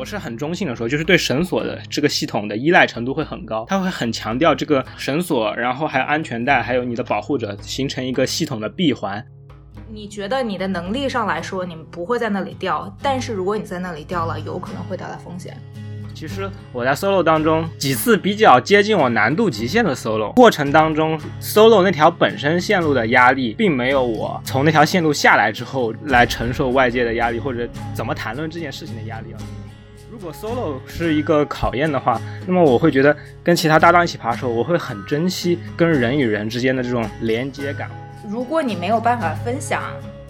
我是很中性的说，就是对绳索的这个系统的依赖程度会很高，它会很强调这个绳索，然后还有安全带，还有你的保护者形成一个系统的闭环。你觉得你的能力上来说，你不会在那里掉，但是如果你在那里掉了，有可能会带来风险。其实我在 solo 当中几次比较接近我难度极限的 solo 过程当中，solo 那条本身线路的压力，并没有我从那条线路下来之后来承受外界的压力，或者怎么谈论这件事情的压力啊。如果 solo 是一个考验的话，那么我会觉得跟其他搭档一起爬的时候，我会很珍惜跟人与人之间的这种连接感。如果你没有办法分享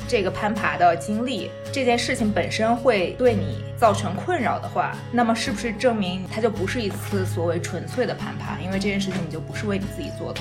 这个攀爬的经历，这件事情本身会对你造成困扰的话，那么是不是证明它就不是一次所谓纯粹的攀爬？因为这件事情你就不是为你自己做的。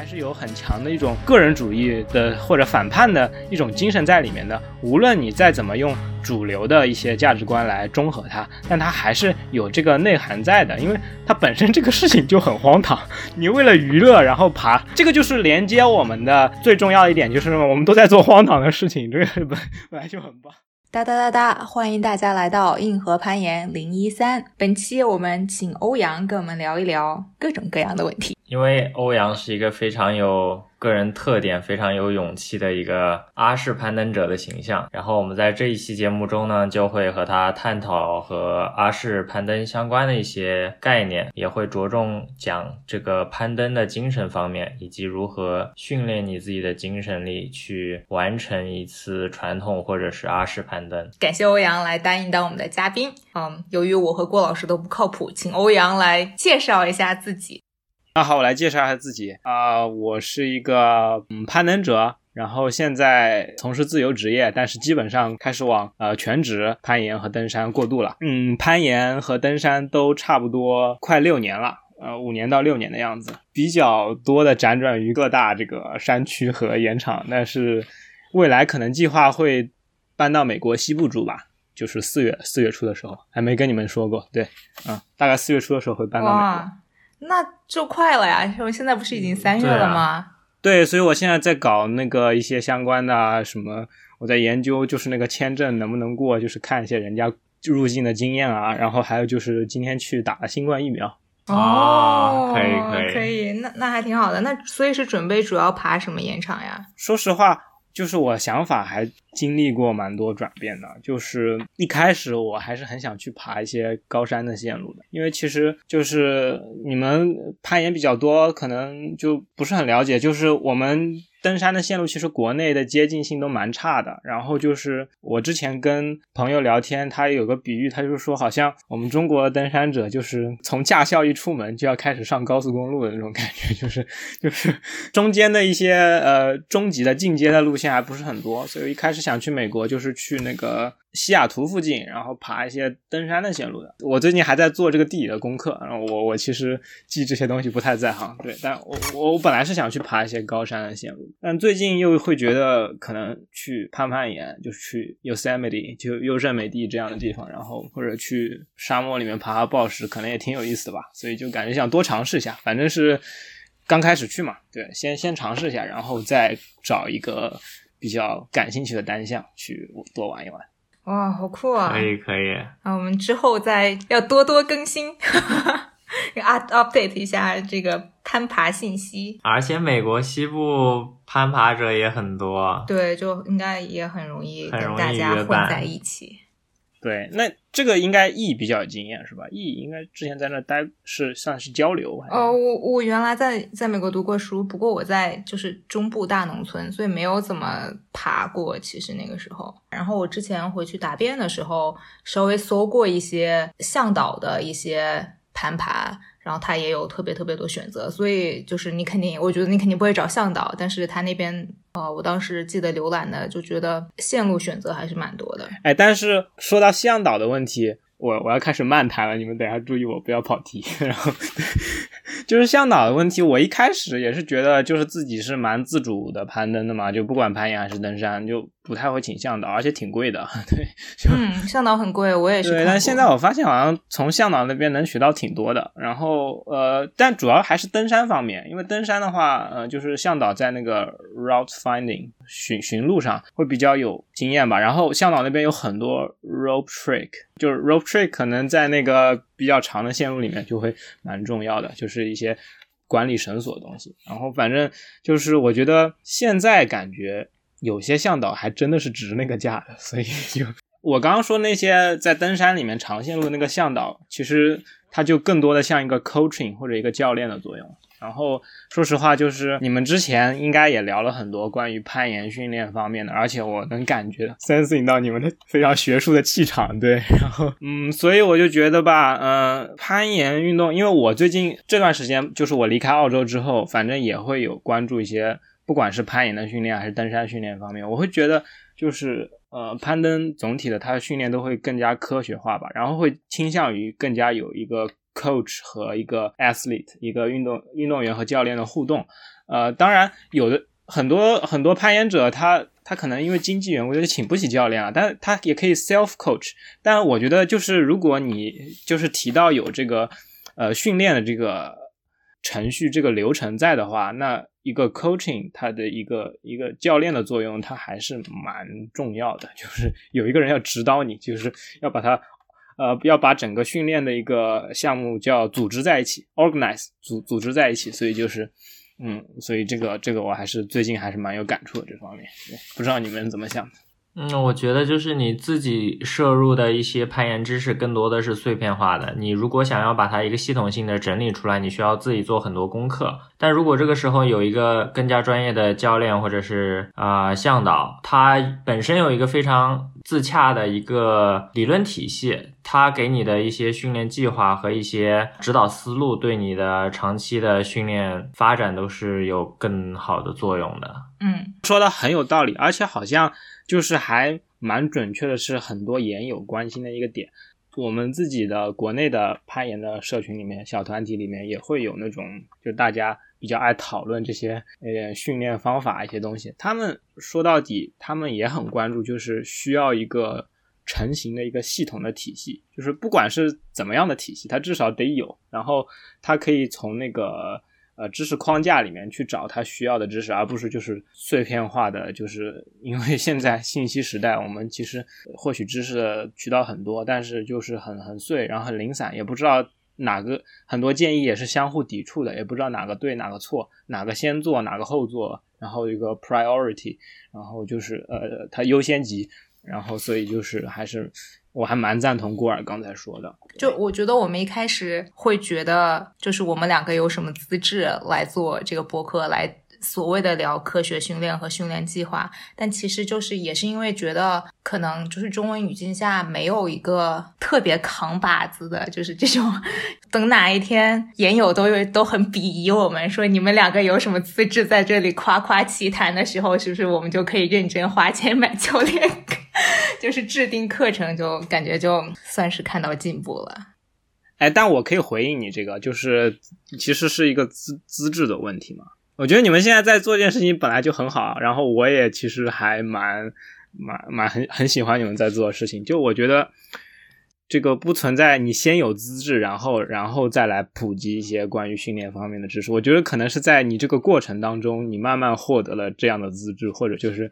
还是有很强的一种个人主义的或者反叛的一种精神在里面的。无论你再怎么用主流的一些价值观来中和它，但它还是有这个内涵在的，因为它本身这个事情就很荒唐。你为了娱乐然后爬，这个就是连接我们的最重要一点，就是我们都在做荒唐的事情，这个本本来就很棒。哒哒哒哒！欢迎大家来到硬核攀岩零一三。本期我们请欧阳跟我们聊一聊各种各样的问题。因为欧阳是一个非常有个人特点、非常有勇气的一个阿式攀登者的形象，然后我们在这一期节目中呢，就会和他探讨和阿式攀登相关的一些概念，也会着重讲这个攀登的精神方面，以及如何训练你自己的精神力去完成一次传统或者是阿式攀登。感谢欧阳来答应当我们的嘉宾。嗯，由于我和郭老师都不靠谱，请欧阳来介绍一下自己。那好，我来介绍一下自己啊，我是一个嗯攀登者，然后现在从事自由职业，但是基本上开始往呃全职攀岩和登山过渡了。嗯，攀岩和登山都差不多快六年了，呃五年到六年的样子，比较多的辗转于各大这个山区和岩场，但是未来可能计划会搬到美国西部住吧，就是四月四月初的时候，还没跟你们说过，对，嗯，大概四月初的时候会搬到美国。那就快了呀！我现在不是已经三月了吗？对，所以我现在在搞那个一些相关的啊，什么，我在研究，就是那个签证能不能过，就是看一些人家入境的经验啊，然后还有就是今天去打了新冠疫苗。哦，可以可以可以，那那还挺好的。那所以是准备主要爬什么岩场呀？说实话。就是我想法还经历过蛮多转变的，就是一开始我还是很想去爬一些高山的线路的，因为其实就是你们攀岩比较多，可能就不是很了解，就是我们。登山的线路其实国内的接近性都蛮差的，然后就是我之前跟朋友聊天，他有个比喻，他就说好像我们中国的登山者就是从驾校一出门就要开始上高速公路的那种感觉，就是就是中间的一些呃中级的进阶的路线还不是很多，所以一开始想去美国就是去那个。西雅图附近，然后爬一些登山的线路的。我最近还在做这个地理的功课，然后我我其实记这些东西不太在行，对。但我我我本来是想去爬一些高山的线路，但最近又会觉得可能去攀攀岩，就是去 Yosemite 就优胜美地这样的地方，然后或者去沙漠里面爬爬暴石，可能也挺有意思的吧。所以就感觉想多尝试一下，反正是刚开始去嘛，对，先先尝试一下，然后再找一个比较感兴趣的单项去多玩一玩。哇，好酷啊！可以可以，那，我们之后再要多多更新，啊，update 一下这个攀爬信息。而且美国西部攀爬者也很多，对，就应该也很容易跟大家混在一起。对，那这个应该 E 比较有经验是吧？E 应该之前在那待是算是交流。哦，我我原来在在美国读过书，不过我在就是中部大农村，所以没有怎么爬过。其实那个时候，然后我之前回去答辩的时候，稍微搜过一些向导的一些攀爬。然后他也有特别特别多选择，所以就是你肯定，我觉得你肯定不会找向导，但是他那边，呃，我当时记得浏览的就觉得线路选择还是蛮多的。哎，但是说到向导的问题，我我要开始慢谈了，你们等下注意我不要跑题。然后就是向导的问题，我一开始也是觉得就是自己是蛮自主的攀登的嘛，就不管攀岩还是登山，就不太会请向导，而且挺贵的。对，嗯，向导很贵，我也是。对，但现在我发现好像从向导那边能学到挺多的。然后呃，但主要还是登山方面，因为登山的话，呃，就是向导在那个 route finding 寻寻路上会比较有经验吧。然后向导那边有很多 rope trick，就是 rope trick 可能在那个比较长的线路里面就会蛮重要的，就是一些管理绳索的东西。然后反正就是我觉得现在感觉有些向导还真的是值那个价的，所以就我刚刚说那些在登山里面长线路的那个向导，其实他就更多的像一个 coaching 或者一个教练的作用。然后说实话，就是你们之前应该也聊了很多关于攀岩训练方面的，而且我能感觉 sensing 到你们的非常学术的气场，对。然后嗯，所以我就觉得吧，嗯，攀岩运动，因为我最近这段时间，就是我离开澳洲之后，反正也会有关注一些，不管是攀岩的训练还是登山训练方面，我会觉得就是呃，攀登总体的它的训练都会更加科学化吧，然后会倾向于更加有一个。coach 和一个 athlete，一个运动运动员和教练的互动，呃，当然有的很多很多攀岩者，他他可能因为经济缘故就请不起教练啊，但他也可以 self coach。但我觉得就是如果你就是提到有这个呃训练的这个程序这个流程在的话，那一个 coaching 它的一个一个教练的作用，它还是蛮重要的，就是 有一个人要指导你，就是要把它。呃，要把整个训练的一个项目叫组织在一起，organize 组组织在一起，所以就是，嗯，所以这个这个我还是最近还是蛮有感触的这方面，对，不知道你们怎么想的？嗯，我觉得就是你自己摄入的一些攀岩知识更多的是碎片化的。你如果想要把它一个系统性的整理出来，你需要自己做很多功课。但如果这个时候有一个更加专业的教练或者是啊向导，他本身有一个非常自洽的一个理论体系，他给你的一些训练计划和一些指导思路，对你的长期的训练发展都是有更好的作用的。嗯，说的很有道理，而且好像。就是还蛮准确的，是很多岩友关心的一个点。我们自己的国内的攀岩的社群里面，小团体里面也会有那种，就大家比较爱讨论这些呃训练方法一些东西。他们说到底，他们也很关注，就是需要一个成型的一个系统的体系。就是不管是怎么样的体系，它至少得有，然后它可以从那个。呃，知识框架里面去找他需要的知识，而不是就是碎片化的。就是 因为现在信息时代，我们其实获取知识的渠道很多，但是就是很很碎，然后很零散，也不知道哪个很多建议也是相互抵触的，也不知道哪个对哪个错，哪个先做哪个后做，然后一个 priority，然后就是呃它优先级，然后所以就是还是。我还蛮赞同顾尔刚才说的，就我觉得我们一开始会觉得，就是我们两个有什么资质来做这个博客，来所谓的聊科学训练和训练计划，但其实就是也是因为觉得可能就是中文语境下没有一个特别扛把子的，就是这种，等哪一天研友都有都很鄙夷我们，说你们两个有什么资质在这里夸夸其谈的时候，是不是我们就可以认真花钱买教练？就是制定课程，就感觉就算是看到进步了。哎，但我可以回应你这个，就是其实是一个资资质的问题嘛。我觉得你们现在在做这件事情本来就很好，然后我也其实还蛮蛮蛮很很喜欢你们在做的事情。就我觉得这个不存在你先有资质，然后然后再来普及一些关于训练方面的知识。我觉得可能是在你这个过程当中，你慢慢获得了这样的资质，或者就是。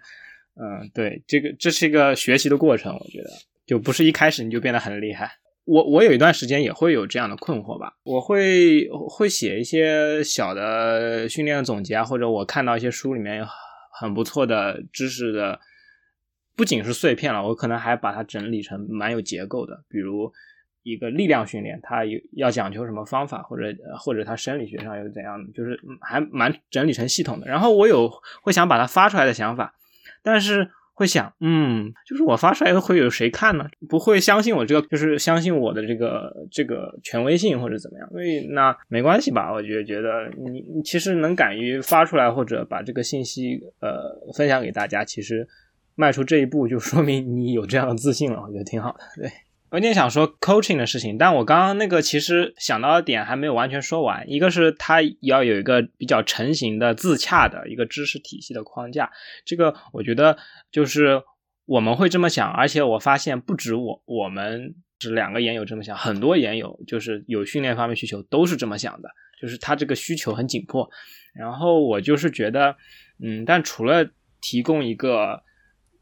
嗯，对，这个这是一个学习的过程，我觉得就不是一开始你就变得很厉害。我我有一段时间也会有这样的困惑吧，我会会写一些小的训练的总结啊，或者我看到一些书里面很不错的知识的，不仅是碎片了，我可能还把它整理成蛮有结构的，比如一个力量训练，它有要讲究什么方法，或者或者它生理学上有怎样，就是还蛮整理成系统的。然后我有会想把它发出来的想法。但是会想，嗯，就是我发出来会有谁看呢？不会相信我这个，就是相信我的这个这个权威性或者怎么样？所以那没关系吧？我觉得觉得你你其实能敢于发出来或者把这个信息呃分享给大家，其实迈出这一步就说明你有这样的自信了，我觉得挺好的。对，有点想说 coaching 的事情，但我刚刚那个其实想到的点还没有完全说完。一个是它要有一个比较成型的、自洽的一个知识体系的框架，这个我觉得就是我们会这么想，而且我发现不止我，我们这两个研友这么想，很多研友就是有训练方面需求都是这么想的，就是他这个需求很紧迫。然后我就是觉得，嗯，但除了提供一个。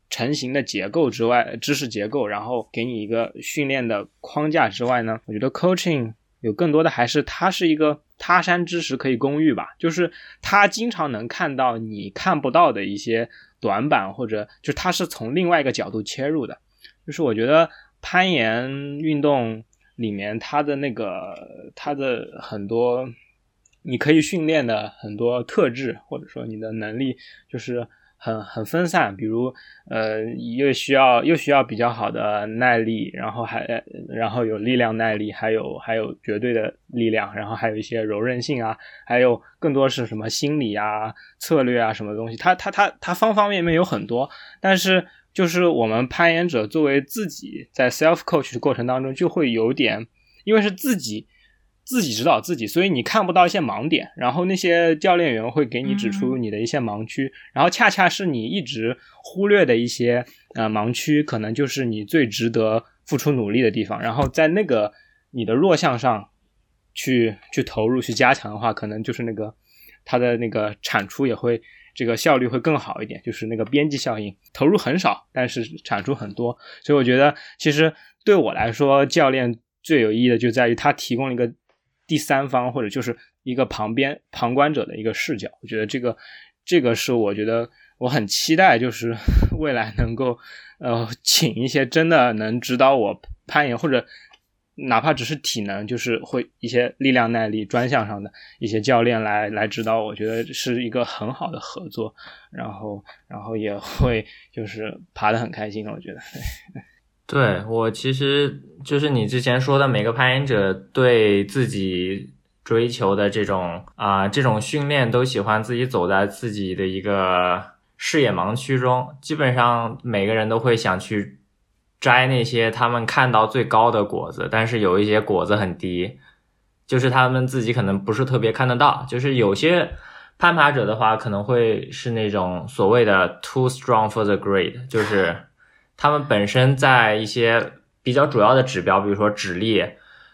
成型的结构之外，知识结构，然后给你一个训练的框架之外呢，我觉得 coaching 有更多的还是它是一个他山之石可以攻玉吧，就是他经常能看到你看不到的一些短板，或者就他是从另外一个角度切入的，就是我觉得攀岩运动里面它的那个它的很多你可以训练的很多特质，或者说你的能力，就是。很很分散，比如呃，又需要又需要比较好的耐力，然后还然后有力量耐力，还有还有绝对的力量，然后还有一些柔韧性啊，还有更多是什么心理啊、策略啊什么东西，它它它它方方面面有很多。但是就是我们攀岩者作为自己在 self coach 的过程当中，就会有点，因为是自己。自己指导自己，所以你看不到一些盲点，然后那些教练员会给你指出你的一些盲区，然后恰恰是你一直忽略的一些呃盲区，可能就是你最值得付出努力的地方。然后在那个你的弱项上去去投入去加强的话，可能就是那个它的那个产出也会这个效率会更好一点，就是那个边际效应，投入很少，但是产出很多。所以我觉得其实对我来说，教练最有意义的就在于他提供了一个。第三方或者就是一个旁边旁观者的一个视角，我觉得这个这个是我觉得我很期待，就是 未来能够呃请一些真的能指导我攀岩或者哪怕只是体能，就是会一些力量耐力专项上的一些教练来来指导，我觉得是一个很好的合作，然后然后也会就是爬得很开心，我觉得。对我其实就是你之前说的，每个攀岩者对自己追求的这种啊这种训练，都喜欢自己走在自己的一个视野盲区中。基本上每个人都会想去摘那些他们看到最高的果子，但是有一些果子很低，就是他们自己可能不是特别看得到。就是有些攀爬者的话，可能会是那种所谓的 too strong for the grade，就是。他们本身在一些比较主要的指标，比如说指力、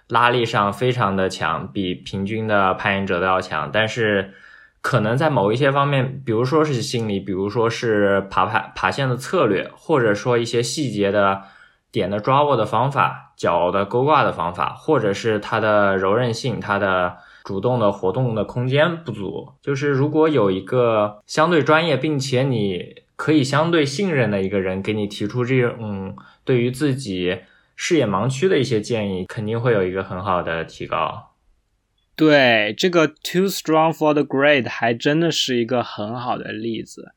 拉力上非常的强，比平均的攀岩者都要强。但是可能在某一些方面，比如说是心理，比如说是爬爬爬线的策略，或者说一些细节的点的抓握的方法、脚的勾挂的方法，或者是它的柔韧性、它的主动的活动的空间不足。就是如果有一个相对专业，并且你。可以相对信任的一个人给你提出这种对于自己视野盲区的一些建议，肯定会有一个很好的提高。对，这个 too strong for the grade 还真的是一个很好的例子。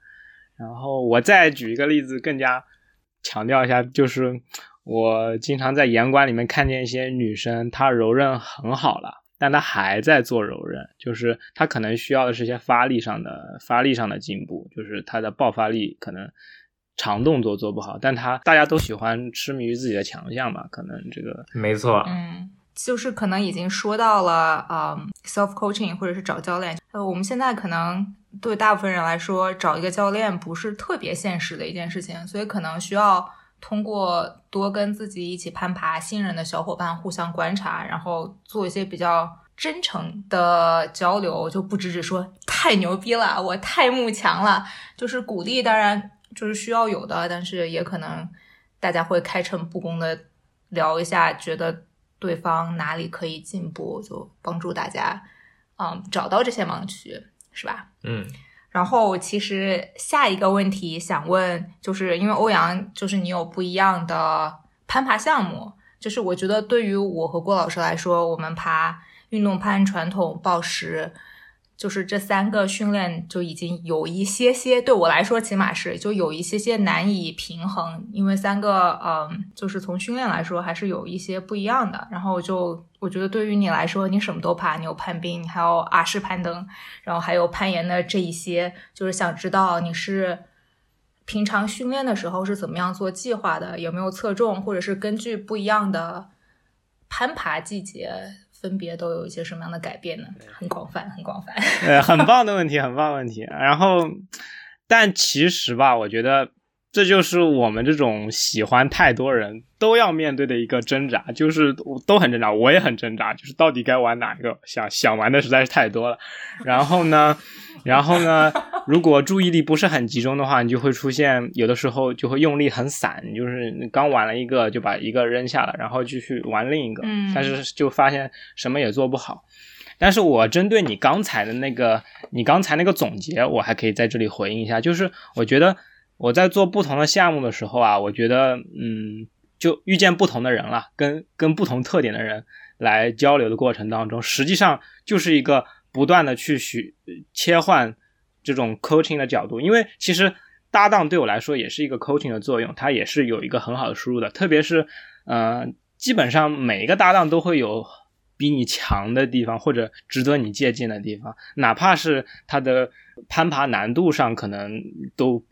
然后我再举一个例子，更加强调一下，就是我经常在岩馆里面看见一些女生，她柔韧很好了。但他还在做柔韧，就是他可能需要的是一些发力上的发力上的进步，就是他的爆发力可能长动作做不好，但他大家都喜欢痴迷于自己的强项嘛，可能这个没错，嗯，就是可能已经说到了啊，self coaching 或者是找教练，呃，我们现在可能对大部分人来说找一个教练不是特别现实的一件事情，所以可能需要。通过多跟自己一起攀爬、信任的小伙伴互相观察，然后做一些比较真诚的交流，就不只是说太牛逼了，我太慕强了，就是鼓励，当然就是需要有的，但是也可能大家会开诚布公的聊一下，觉得对方哪里可以进步，就帮助大家，嗯，找到这些盲区，是吧？嗯。然后，其实下一个问题想问，就是因为欧阳，就是你有不一样的攀爬项目，就是我觉得对于我和郭老师来说，我们爬运动攀、传统、报时。就是这三个训练就已经有一些些，对我来说起码是就有一些些难以平衡，因为三个嗯，就是从训练来说还是有一些不一样的。然后就我觉得对于你来说，你什么都爬，你有攀冰，你还有阿式攀登，然后还有攀岩的这一些，就是想知道你是平常训练的时候是怎么样做计划的？有没有侧重，或者是根据不一样的攀爬季节，分别都有一些什么样的改变呢？很广泛，很广泛。呃，很棒的问题，很棒的问题。然后，但其实吧，我觉得。这就是我们这种喜欢太多人都要面对的一个挣扎，就是都很挣扎，我也很挣扎，就是到底该玩哪一个？想想玩的实在是太多了。然后呢，然后呢，如果注意力不是很集中的话，你就会出现有的时候就会用力很散，就是刚玩了一个就把一个扔下了，然后继续玩另一个，但是就发现什么也做不好。但是我针对你刚才的那个，你刚才那个总结，我还可以在这里回应一下，就是我觉得。我在做不同的项目的时候啊，我觉得，嗯，就遇见不同的人了，跟跟不同特点的人来交流的过程当中，实际上就是一个不断的去学切换这种 coaching 的角度，因为其实搭档对我来说也是一个 coaching 的作用，它也是有一个很好的输入的，特别是，呃，基本上每一个搭档都会有比你强的地方或者值得你借鉴的地方，哪怕是他的攀爬难度上可能都。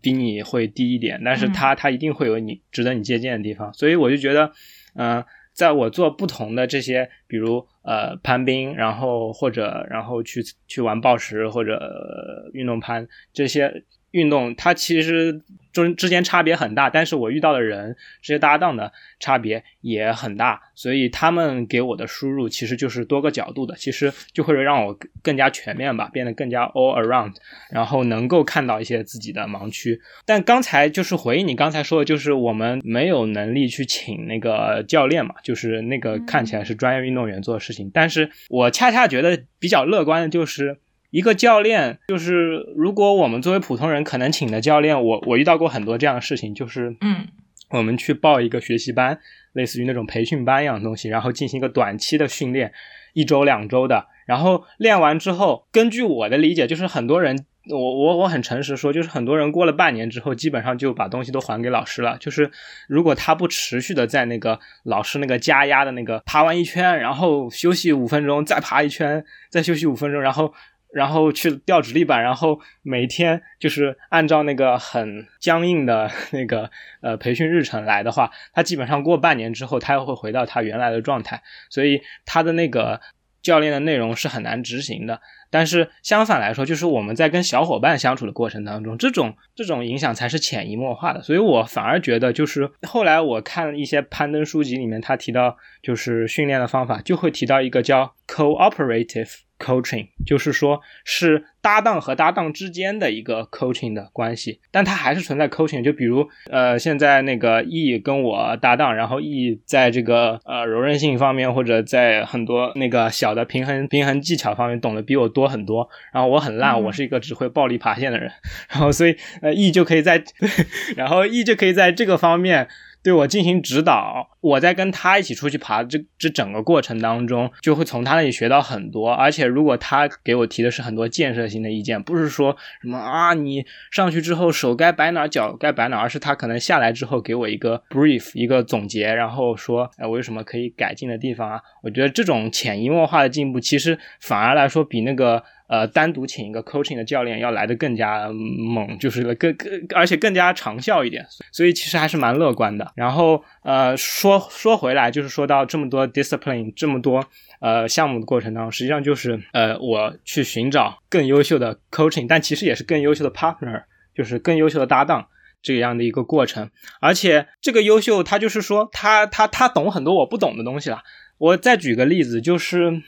比你会低一点，但是他他一定会有你值得你借鉴的地方，所以我就觉得，嗯，在我做不同的这些，比如呃攀冰，然后或者然后去去玩暴食或者运动攀这些运动，它其实。中之间差别很大，但是我遇到的人这些搭档的差别也很大，所以他们给我的输入其实就是多个角度的，其实就会让我更加全面吧，变得更加 all around，然后能够看到一些自己的盲区。但刚才就是回应你刚才说的，就是我们没有能力去请那个教练嘛，就是那个看起来是专业运动员做的事情，但是我恰恰觉得比较乐观的就是。一个教练就是，如果我们作为普通人可能请的教练，我我遇到过很多这样的事情，就是，嗯，我们去报一个学习班，类似于那种培训班一样的东西，然后进行一个短期的训练，一周两周的，然后练完之后，根据我的理解，就是很多人，我我我很诚实说，就是很多人过了半年之后，基本上就把东西都还给老师了，就是如果他不持续的在那个老师那个加压的那个爬完一圈，然后休息五分钟，再爬一圈，再休息五分钟，然后。然后去调直立板，然后每天就是按照那个很僵硬的 那个呃培训日程来的话，他基本上过半年之后，他又会回到他原来的状态，所以他的那个教练的内容是很难执行的。但是相反来说，就是我们在跟小伙伴相处的过程当中，这种这种影响才是潜移默化的。所以我反而觉得，就是后来我看一些攀登书籍里面，他提到就是训练的方法，就会提到一个叫 cooperative。Coaching 就是说，是搭档和搭档之间的一个 coaching 的关系，但它还是存在 coaching。就比如，呃，现在那个 E 跟我搭档，然后 E 在这个呃柔韧性方面，或者在很多那个小的平衡平衡技巧方面懂得比我多很多，然后我很烂，我是一个只会暴力爬线的人，然后所以呃 E 就可以在，然后 E 就可以在这个方面。对我进行指导，我在跟他一起出去爬这这整个过程当中，就会从他那里学到很多。而且，如果他给我提的是很多建设性的意见，不是说什么啊，你上去之后手该摆哪，脚该摆哪，而是他可能下来之后给我一个 brief，一个总结，然后说，哎，我有什么可以改进的地方啊？我觉得这种潜移默化的进步，其实反而来说比那个。呃，单独请一个 coaching 的教练要来的更加猛，就是更更，而且更加长效一点，所以其实还是蛮乐观的。然后呃，说说回来，就是说到这么多 discipline，这么多呃项目的过程当中，实际上就是呃，我去寻找更优秀的 coaching，但其实也是更优秀的 partner，就是更优秀的搭档这样的一个过程。而且这个优秀，他就是说他他他懂很多我不懂的东西了。我再举个例子，就是。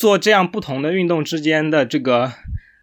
做这样不同的运动之间的这个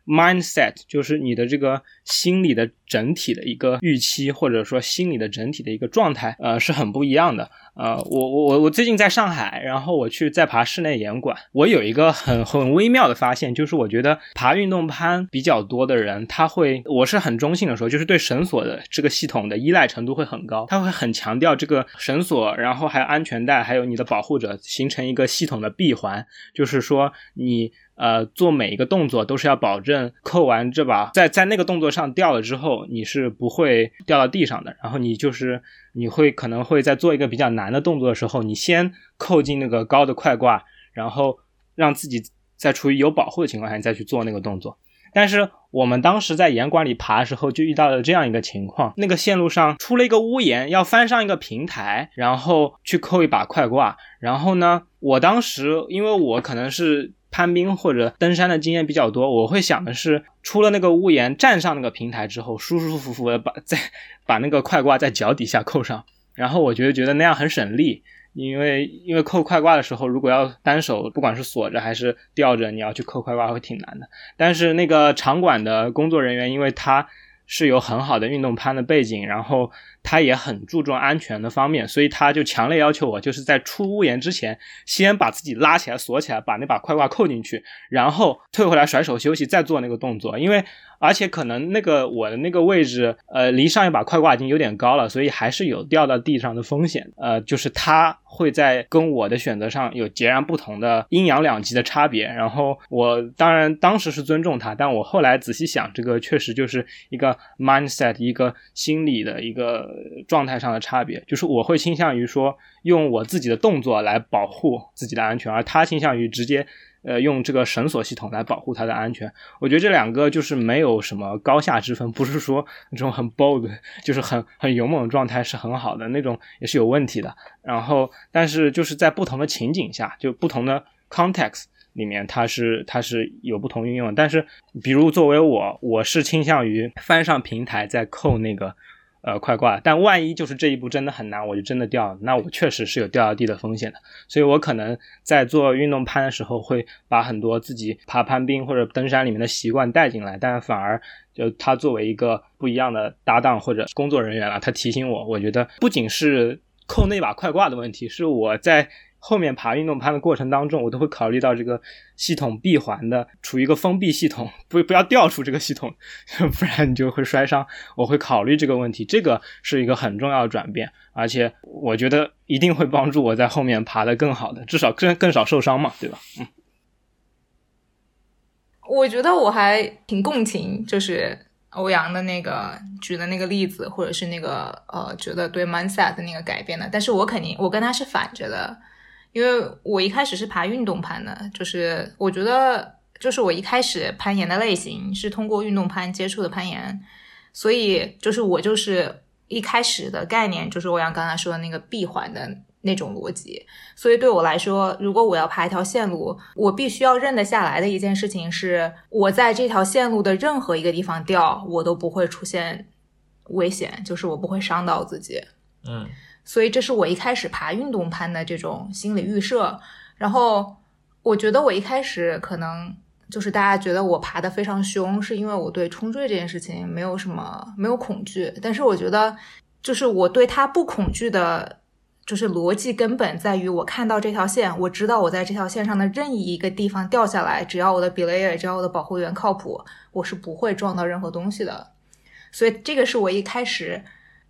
mindset，就是你的这个心理的整体的一个预期，或者说心理的整体的一个状态，呃，是很不一样的。呃，我我我我最近在上海，然后我去在爬室内岩馆，我有一个很很微妙的发现，就是我觉得爬运动攀比较多的人，他会，我是很中性的说，就是对绳索的这个系统的依赖程度会很高，他会很强调这个绳索，然后还有安全带，还有你的保护者形成一个系统的闭环，就是说你呃做每一个动作都是要保证扣完这把，在在那个动作上掉了之后，你是不会掉到地上的，然后你就是。你会可能会在做一个比较难的动作的时候，你先扣进那个高的快挂，然后让自己在处于有保护的情况下，你再去做那个动作。但是我们当时在岩馆里爬的时候，就遇到了这样一个情况：那个线路上出了一个屋檐，要翻上一个平台，然后去扣一把快挂。然后呢，我当时因为我可能是攀冰或者登山的经验比较多，我会想的是，出了那个屋檐，站上那个平台之后，舒舒服服的把 再把那个快挂在脚底下扣上。然后我觉得觉得那样很省力。因为因为扣快挂的时候，如果要单手，不管是锁着还是吊着，你要去扣快挂会挺难的。但是那个场馆的工作人员，因为他是有很好的运动攀的背景，然后他也很注重安全的方面，所以他就强烈要求我，就是在出屋檐之前，先把自己拉起来锁起来，把那把快挂扣进去，然后退回来甩手休息，再做那个动作，因为。而且可能那个我的那个位置，呃，离上一把快挂已经有点高了，所以还是有掉到地上的风险。呃，就是他会在跟我的选择上有截然不同的阴阳两极的差别。然后我当然当时是尊重他，但我后来仔细想，这个确实就是一个 mindset，一个心理的一个状态上的差别。就是我会倾向于说用我自己的动作来保护自己的安全，而他倾向于直接。呃，用这个绳索系统来保护它的安全，我觉得这两个就是没有什么高下之分，不是说那种很 bold，就是很很勇猛的状态是很好的那种，也是有问题的。然后，但是就是在不同的情景下，就不同的 context 里面，它是它是有不同运用。但是，比如作为我，我是倾向于翻上平台再扣那个。呃，快挂！但万一就是这一步真的很难，我就真的掉，那我确实是有掉到地的风险的。所以我可能在做运动攀的时候，会把很多自己爬攀冰或者登山里面的习惯带进来，但反而就他作为一个不一样的搭档或者工作人员了，他提醒我，我觉得不仅是扣那把快挂的问题，是我在。后面爬运动攀的过程当中，我都会考虑到这个系统闭环的处于一个封闭系统，不不要掉出这个系统，不然你就会摔伤。我会考虑这个问题，这个是一个很重要的转变，而且我觉得一定会帮助我在后面爬得更好的，至少更更少受伤嘛，对吧？嗯，我觉得我还挺共情，就是欧阳的那个举的那个例子，或者是那个呃，觉得对 mindset 的那个改变的，但是我肯定我跟他是反着的。因为我一开始是爬运动攀的，就是我觉得，就是我一开始攀岩的类型是通过运动攀接触的攀岩，所以就是我就是一开始的概念就是欧阳刚才说的那个闭环的那种逻辑，所以对我来说，如果我要爬一条线路，我必须要认得下来的一件事情是，我在这条线路的任何一个地方掉，我都不会出现危险，就是我不会伤到自己。嗯。所以这是我一开始爬运动攀的这种心理预设，然后我觉得我一开始可能就是大家觉得我爬的非常凶，是因为我对冲坠这件事情没有什么没有恐惧，但是我觉得就是我对它不恐惧的，就是逻辑根本在于我看到这条线，我知道我在这条线上的任意一个地方掉下来，只要我的 belayer，只要我的保护员靠谱，我是不会撞到任何东西的，所以这个是我一开始。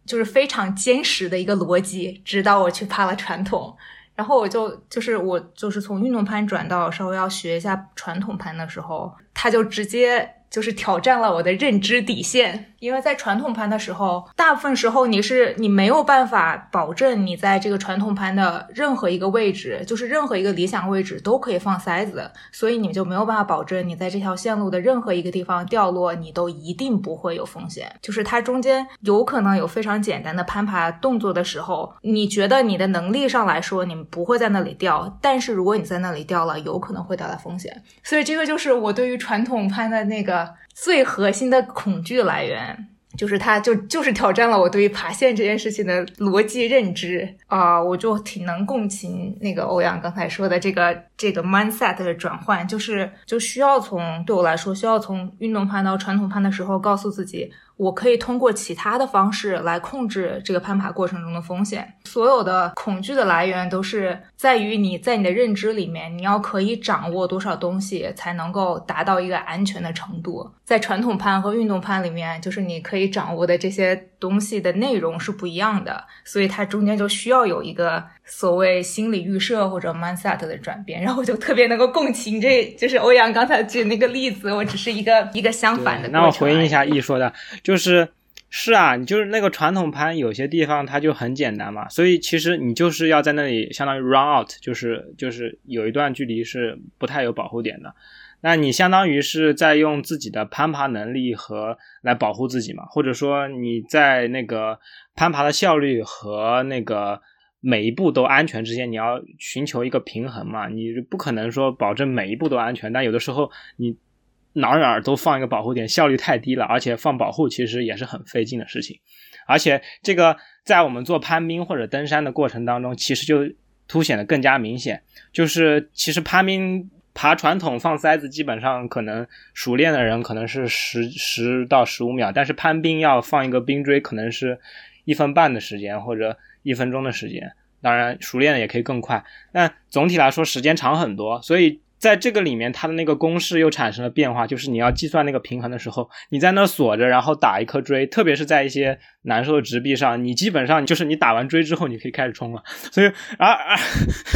就是非常坚实的一个逻辑，直到我去爬了传统，然后我就就是我就是从运动攀转到稍微要学一下传统攀的时候，他就直接。就是挑战了我的认知底线，因为在传统攀的时候，大部分时候你是你没有办法保证你在这个传统攀的任何一个位置，就是任何一个理想位置都可以放塞子，所以你们就没有办法保证你在这条线路的任何一个地方掉落，你都一定不会有风险。就是它中间有可能有非常简单的攀爬动作的时候，你觉得你的能力上来说你们不会在那里掉，但是如果你在那里掉了，有可能会带来风险。所以这个就是我对于传统攀的那个。最核心的恐惧来源，就是它就就是挑战了我对于爬线这件事情的逻辑认知啊！我就挺能共情那个欧阳刚才说的这个这个 mindset 的转换，就是就需要从对我来说，需要从运动攀到传统攀的时候，告诉自己。我可以通过其他的方式来控制这个攀爬过程中的风险。所有的恐惧的来源都是在于你在你的认知里面，你要可以掌握多少东西才能够达到一个安全的程度。在传统攀和运动攀里面，就是你可以掌握的这些东西的内容是不一样的，所以它中间就需要有一个所谓心理预设或者 mindset 的转变。然后我就特别能够共情，这就是欧阳刚才举那个例子，我只是一个一个相反的。那我回应一下易说的。就是是啊，你就是那个传统攀，有些地方它就很简单嘛，所以其实你就是要在那里相当于 run out，就是就是有一段距离是不太有保护点的，那你相当于是在用自己的攀爬能力和来保护自己嘛，或者说你在那个攀爬的效率和那个每一步都安全之间，你要寻求一个平衡嘛，你不可能说保证每一步都安全，但有的时候你。哪儿哪儿都放一个保护点，效率太低了，而且放保护其实也是很费劲的事情。而且这个在我们做攀冰或者登山的过程当中，其实就凸显的更加明显。就是其实攀冰爬传统放塞子，基本上可能熟练的人可能是十十到十五秒，但是攀冰要放一个冰锥，可能是一分半的时间或者一分钟的时间。当然熟练的也可以更快，但总体来说时间长很多，所以。在这个里面，它的那个公式又产生了变化，就是你要计算那个平衡的时候，你在那锁着，然后打一颗锥，特别是在一些难受的直壁上，你基本上就是你打完锥之后，你可以开始冲了。所以啊啊，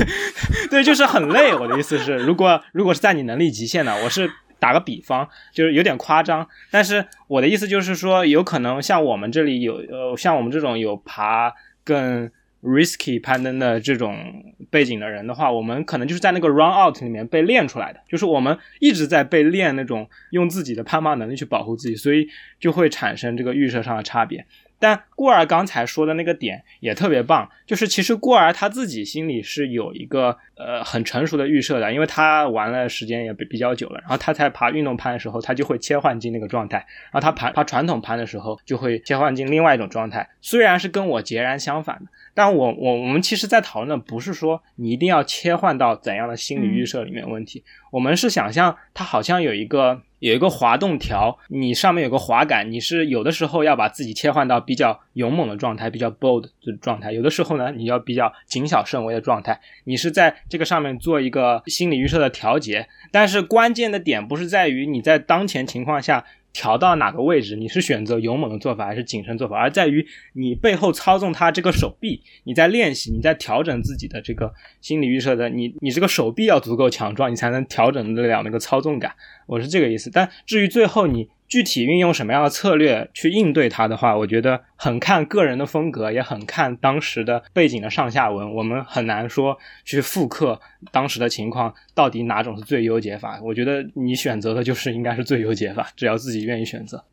对，就是很累。我的意思是，如果如果是在你能力极限的，我是打个比方，就是有点夸张，但是我的意思就是说，有可能像我们这里有呃，像我们这种有爬更。Risky 攀登的这种背景的人的话，我们可能就是在那个 run out 里面被练出来的，就是我们一直在被练那种用自己的攀爬能力去保护自己，所以就会产生这个预设上的差别。但顾儿刚才说的那个点也特别棒，就是其实顾儿他自己心里是有一个呃很成熟的预设的，因为他玩了时间也比比较久了，然后他在爬运动攀的时候，他就会切换进那个状态，然后他爬爬传统攀的时候就会切换进另外一种状态，虽然是跟我截然相反的。但我我我们其实，在讨论的不是说你一定要切换到怎样的心理预设里面问题，我们是想象他好像有一个有一个滑动条，你上面有个滑杆，你是有的时候要把自己切换到比较勇猛的状态，比较 bold 的状态，有的时候呢，你要比较谨小慎微的状态，你是在这个上面做一个心理预设的调节，但是关键的点不是在于你在当前情况下。调到哪个位置？你是选择勇猛的做法还是谨慎做法？而在于你背后操纵他这个手臂，你在练习，你在调整自己的这个心理预设的，你你这个手臂要足够强壮，你才能调整得了那个操纵感。我是这个意思。但至于最后你。具体运用什么样的策略去应对它的话，我觉得很看个人的风格，也很看当时的背景的上下文。我们很难说去复刻当时的情况，到底哪种是最优解法？我觉得你选择的就是应该是最优解法，只要自己愿意选择。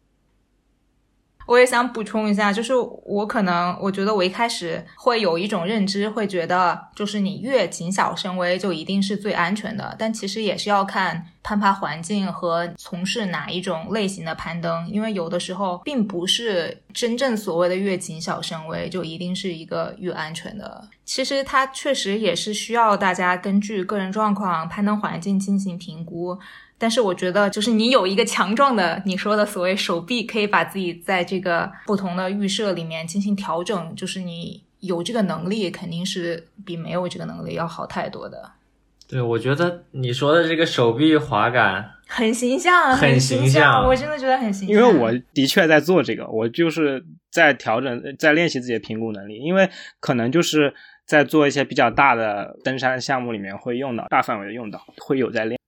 我也想补充一下，就是我可能我觉得我一开始会有一种认知，会觉得就是你越谨小慎微就一定是最安全的，但其实也是要看攀爬环境和从事哪一种类型的攀登，因为有的时候并不是真正所谓的越谨小慎微就一定是一个越安全的。其实它确实也是需要大家根据个人状况、攀登环境进行评估。但是我觉得，就是你有一个强壮的，你说的所谓手臂，可以把自己在这个不同的预设里面进行调整。就是你有这个能力，肯定是比没有这个能力要好太多的。对，我觉得你说的这个手臂滑感很形象，很形象，我真的觉得很形象。因为我的确在做这个，我就是在调整，在练习自己的评估能力。因为可能就是在做一些比较大的登山项目里面会用到，大范围的用到，会有在练。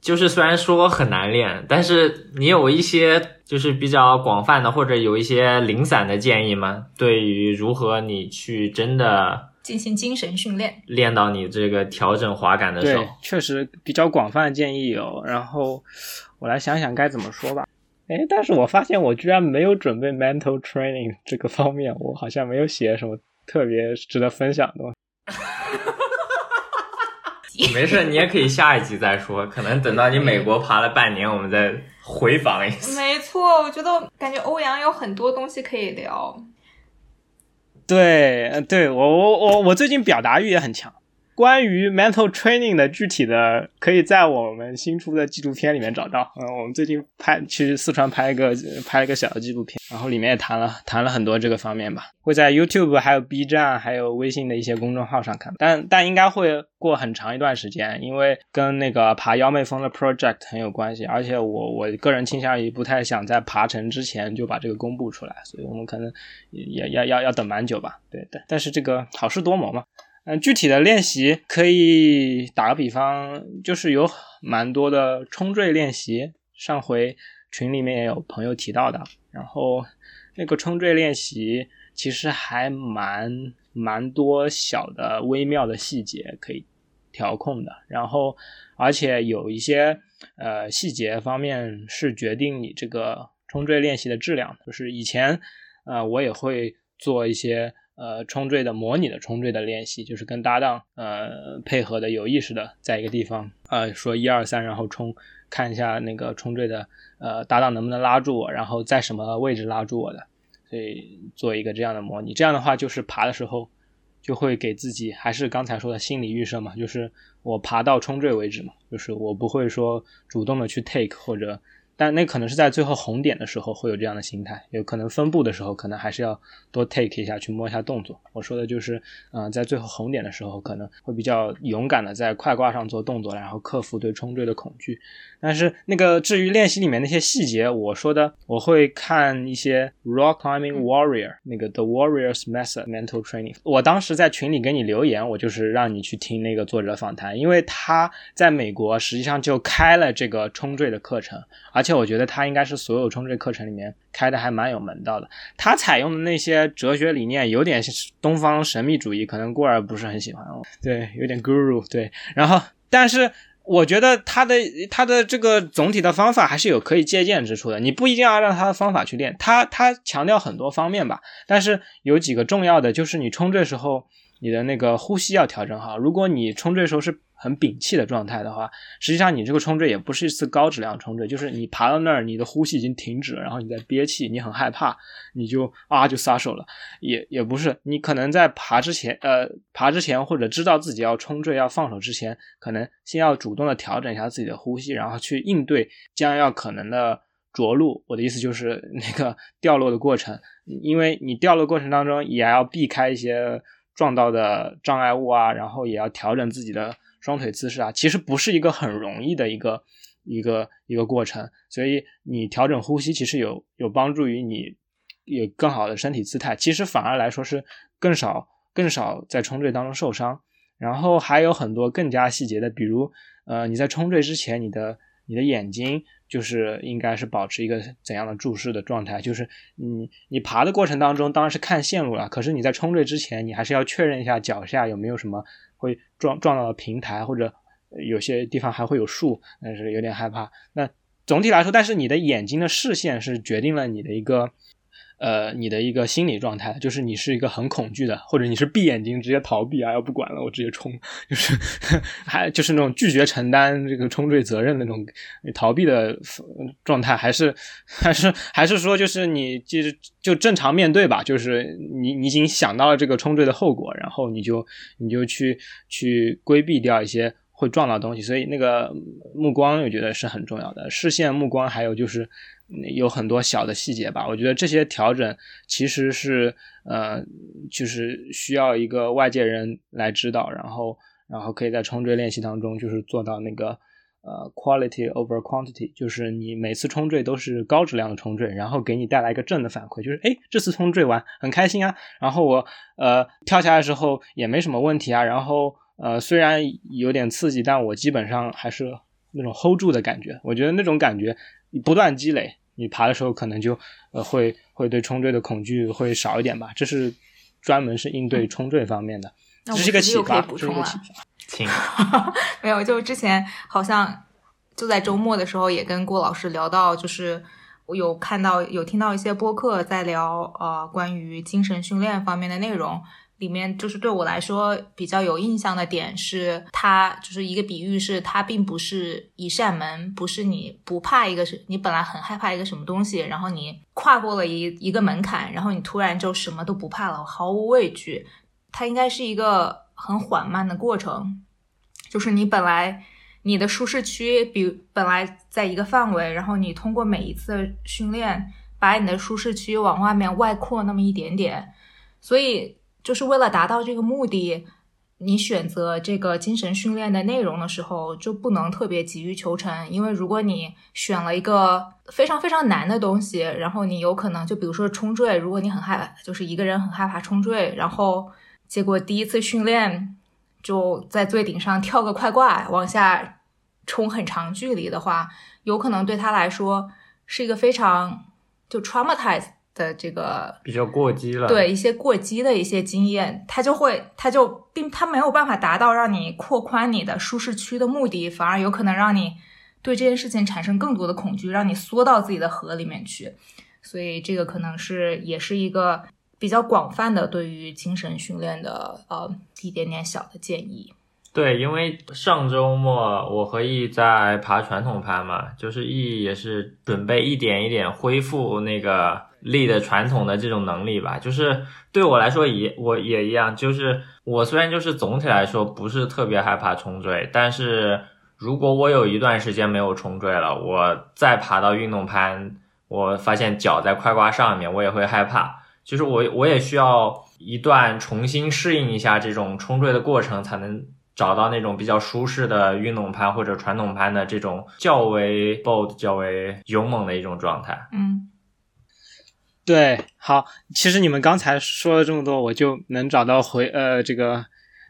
就是虽然说很难练，但是你有一些就是比较广泛的或者有一些零散的建议吗？对于如何你去真的进行精神训练，练到你这个调整滑感的时候，确实比较广泛的建议有。然后我来想想该怎么说吧。哎，但是我发现我居然没有准备 mental training 这个方面，我好像没有写什么特别值得分享的东西。没事，你也可以下一集再说。可能等到你美国爬了半年，我们再回访一次。没错，我觉得感觉欧阳有很多东西可以聊。对，对我我我我最近表达欲也很强。关于 mental training 的具体的，可以在我们新出的纪录片里面找到。嗯，我们最近拍去四川拍一个拍一个小的纪录片，然后里面也谈了谈了很多这个方面吧。会在 YouTube、还有 B 站、还有微信的一些公众号上看，但但应该会过很长一段时间，因为跟那个爬幺妹峰的 project 很有关系。而且我我个人倾向于不太想在爬成之前就把这个公布出来，所以我们可能也要要要等蛮久吧。对，但但是这个好事多磨嘛。嗯，具体的练习可以打个比方，就是有蛮多的冲坠练习。上回群里面也有朋友提到的，然后那个冲坠练习其实还蛮蛮多小的微妙的细节可以调控的，然后而且有一些呃细节方面是决定你这个冲坠练习的质量，就是以前呃我也会做一些。呃，冲坠的模拟的冲坠的练习，就是跟搭档呃配合的有意识的，在一个地方呃说一二三，然后冲，看一下那个冲坠的呃搭档能不能拉住我，然后在什么位置拉住我的，所以做一个这样的模拟。这样的话，就是爬的时候就会给自己还是刚才说的心理预设嘛，就是我爬到冲坠为止嘛，就是我不会说主动的去 take 或者。但那可能是在最后红点的时候会有这样的心态，有可能分布的时候可能还是要多 take 一下去摸一下动作。我说的就是，呃，在最后红点的时候可能会比较勇敢的在快挂上做动作，然后克服对冲坠的恐惧。但是那个至于练习里面那些细节，我说的我会看一些 Rock Climbing Warrior 那个 The Warriors Method Mental Training。我当时在群里给你留言，我就是让你去听那个作者访谈，因为他在美国实际上就开了这个冲坠的课程，而且。且我觉得他应该是所有冲坠课程里面开的还蛮有门道的。他采用的那些哲学理念有点东方神秘主义，可能过儿不是很喜欢哦。对，有点 guru。对，然后但是我觉得他的他的这个总体的方法还是有可以借鉴之处的。你不一定要让他的方法去练，他他强调很多方面吧。但是有几个重要的，就是你冲坠时候你的那个呼吸要调整好。如果你冲坠时候是很屏气的状态的话，实际上你这个冲坠也不是一次高质量冲坠，就是你爬到那儿，你的呼吸已经停止了，然后你在憋气，你很害怕，你就啊就撒手了，也也不是，你可能在爬之前，呃，爬之前或者知道自己要冲坠要放手之前，可能先要主动的调整一下自己的呼吸，然后去应对将要可能的着陆。我的意思就是那个掉落的过程，因为你掉落过程当中也要避开一些撞到的障碍物啊，然后也要调整自己的。双腿姿势啊，其实不是一个很容易的一个一个一个过程，所以你调整呼吸，其实有有帮助于你有更好的身体姿态，其实反而来说是更少更少在冲坠当中受伤。然后还有很多更加细节的，比如呃你在冲坠之前，你的你的眼睛就是应该是保持一个怎样的注视的状态，就是你你爬的过程当中当然是看线路了，可是你在冲坠之前，你还是要确认一下脚下有没有什么。会撞撞到平台，或者有些地方还会有树，但是有点害怕。那总体来说，但是你的眼睛的视线是决定了你的一个。呃，你的一个心理状态，就是你是一个很恐惧的，或者你是闭眼睛直接逃避啊，要不管了，我直接冲，就是还就是那种拒绝承担这个冲坠责任的那种逃避的状态，还是还是还是说，就是你就是就正常面对吧，就是你你已经想到了这个冲坠的后果，然后你就你就去去规避掉一些会撞到东西，所以那个目光我觉得是很重要的，视线、目光，还有就是。有很多小的细节吧，我觉得这些调整其实是呃，就是需要一个外界人来指导，然后然后可以在冲坠练习当中就是做到那个呃 quality over quantity，就是你每次冲坠都是高质量的冲坠，然后给你带来一个正的反馈，就是哎这次冲坠完很开心啊，然后我呃跳下来的时候也没什么问题啊，然后呃虽然有点刺激，但我基本上还是那种 hold 住的感觉，我觉得那种感觉不断积累。你爬的时候可能就呃会会对冲坠的恐惧会少一点吧，这是专门是应对冲坠方面的，这是一个启发，这是一个启发。请，没有，就之前好像就在周末的时候也跟郭老师聊到，就是我有看到有听到一些播客在聊呃关于精神训练方面的内容。里面就是对我来说比较有印象的点是，它就是一个比喻，是它并不是一扇门，不是你不怕一个是，你本来很害怕一个什么东西，然后你跨过了一一个门槛，然后你突然就什么都不怕了，毫无畏惧。它应该是一个很缓慢的过程，就是你本来你的舒适区比本来在一个范围，然后你通过每一次训练，把你的舒适区往外面外扩那么一点点，所以。就是为了达到这个目的，你选择这个精神训练的内容的时候，就不能特别急于求成。因为如果你选了一个非常非常难的东西，然后你有可能就比如说冲坠，如果你很害，就是一个人很害怕冲坠，然后结果第一次训练就在最顶上跳个快挂，往下冲很长距离的话，有可能对他来说是一个非常就 traumatize。的这个比较过激了，对一些过激的一些经验，它就会，它就并它没有办法达到让你扩宽你的舒适区的目的，反而有可能让你对这件事情产生更多的恐惧，让你缩到自己的核里面去。所以这个可能是也是一个比较广泛的对于精神训练的呃一点点小的建议。对，因为上周末我和易在爬传统攀嘛，就是易也是准备一点一点恢复那个力的传统的这种能力吧。就是对我来说也我也一样，就是我虽然就是总体来说不是特别害怕冲坠，但是如果我有一段时间没有冲坠了，我再爬到运动攀，我发现脚在快挂上面，我也会害怕。就是我我也需要一段重新适应一下这种冲坠的过程，才能。找到那种比较舒适的运动攀或者传统攀的这种较为 bold、较为勇猛的一种状态。嗯，对，好，其实你们刚才说了这么多，我就能找到回呃这个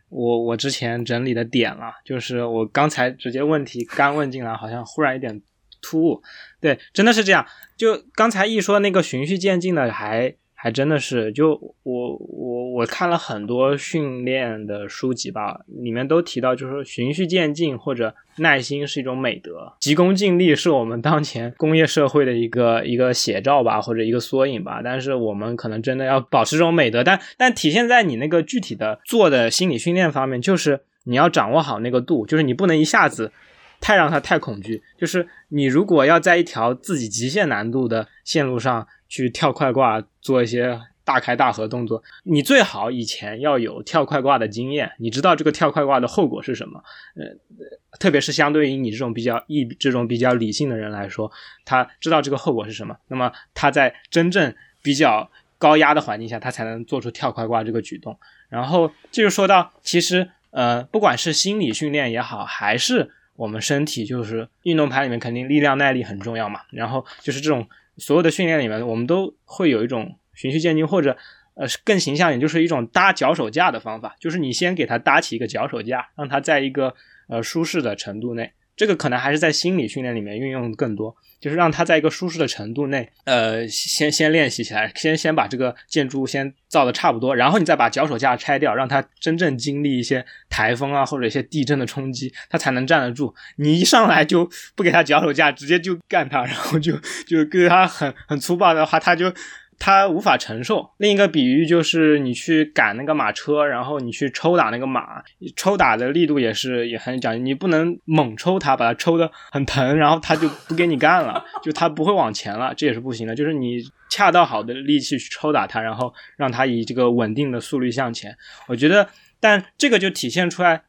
我我之前整理的点了，就是我刚才直接问题刚问进来，好像忽然有点突兀。对，真的是这样。就刚才一说那个循序渐进的，还。还还真的是，就我我我看了很多训练的书籍吧，里面都提到，就是说循序渐进或者耐心是一种美德，急功近利是我们当前工业社会的一个一个写照吧，或者一个缩影吧。但是我们可能真的要保持这种美德，但但体现在你那个具体的做的心理训练方面，就是你要掌握好那个度，就是你不能一下子太让他太恐惧，就是你如果要在一条自己极限难度的线路上。去跳快挂，做一些大开大合动作。你最好以前要有跳快挂的经验，你知道这个跳快挂的后果是什么。呃，特别是相对于你这种比较易、这种比较理性的人来说，他知道这个后果是什么。那么他在真正比较高压的环境下，他才能做出跳快挂这个举动。然后这就说到，其实呃，不管是心理训练也好，还是我们身体，就是运动盘里面肯定力量耐力很重要嘛。然后就是这种。所有的训练里面，我们都会有一种循序渐进，或者呃更形象一点，就是一种搭脚手架的方法，就是你先给他搭起一个脚手架，让他在一个呃舒适的程度内。这个可能还是在心理训练里面运用更多，就是让他在一个舒适的程度内，呃，先先练习起来，先先把这个建筑先造的差不多，然后你再把脚手架拆掉，让他真正经历一些台风啊或者一些地震的冲击，他才能站得住。你一上来就不给他脚手架，直接就干他，然后就就跟他很很粗暴的话，他就。他无法承受。另一个比喻就是你去赶那个马车，然后你去抽打那个马，抽打的力度也是也很讲究，你不能猛抽它，把它抽的很疼，然后它就不给你干了，就它不会往前了，这也是不行的。就是你恰到好的力气去抽打它，然后让它以这个稳定的速率向前。我觉得，但这个就体现出来，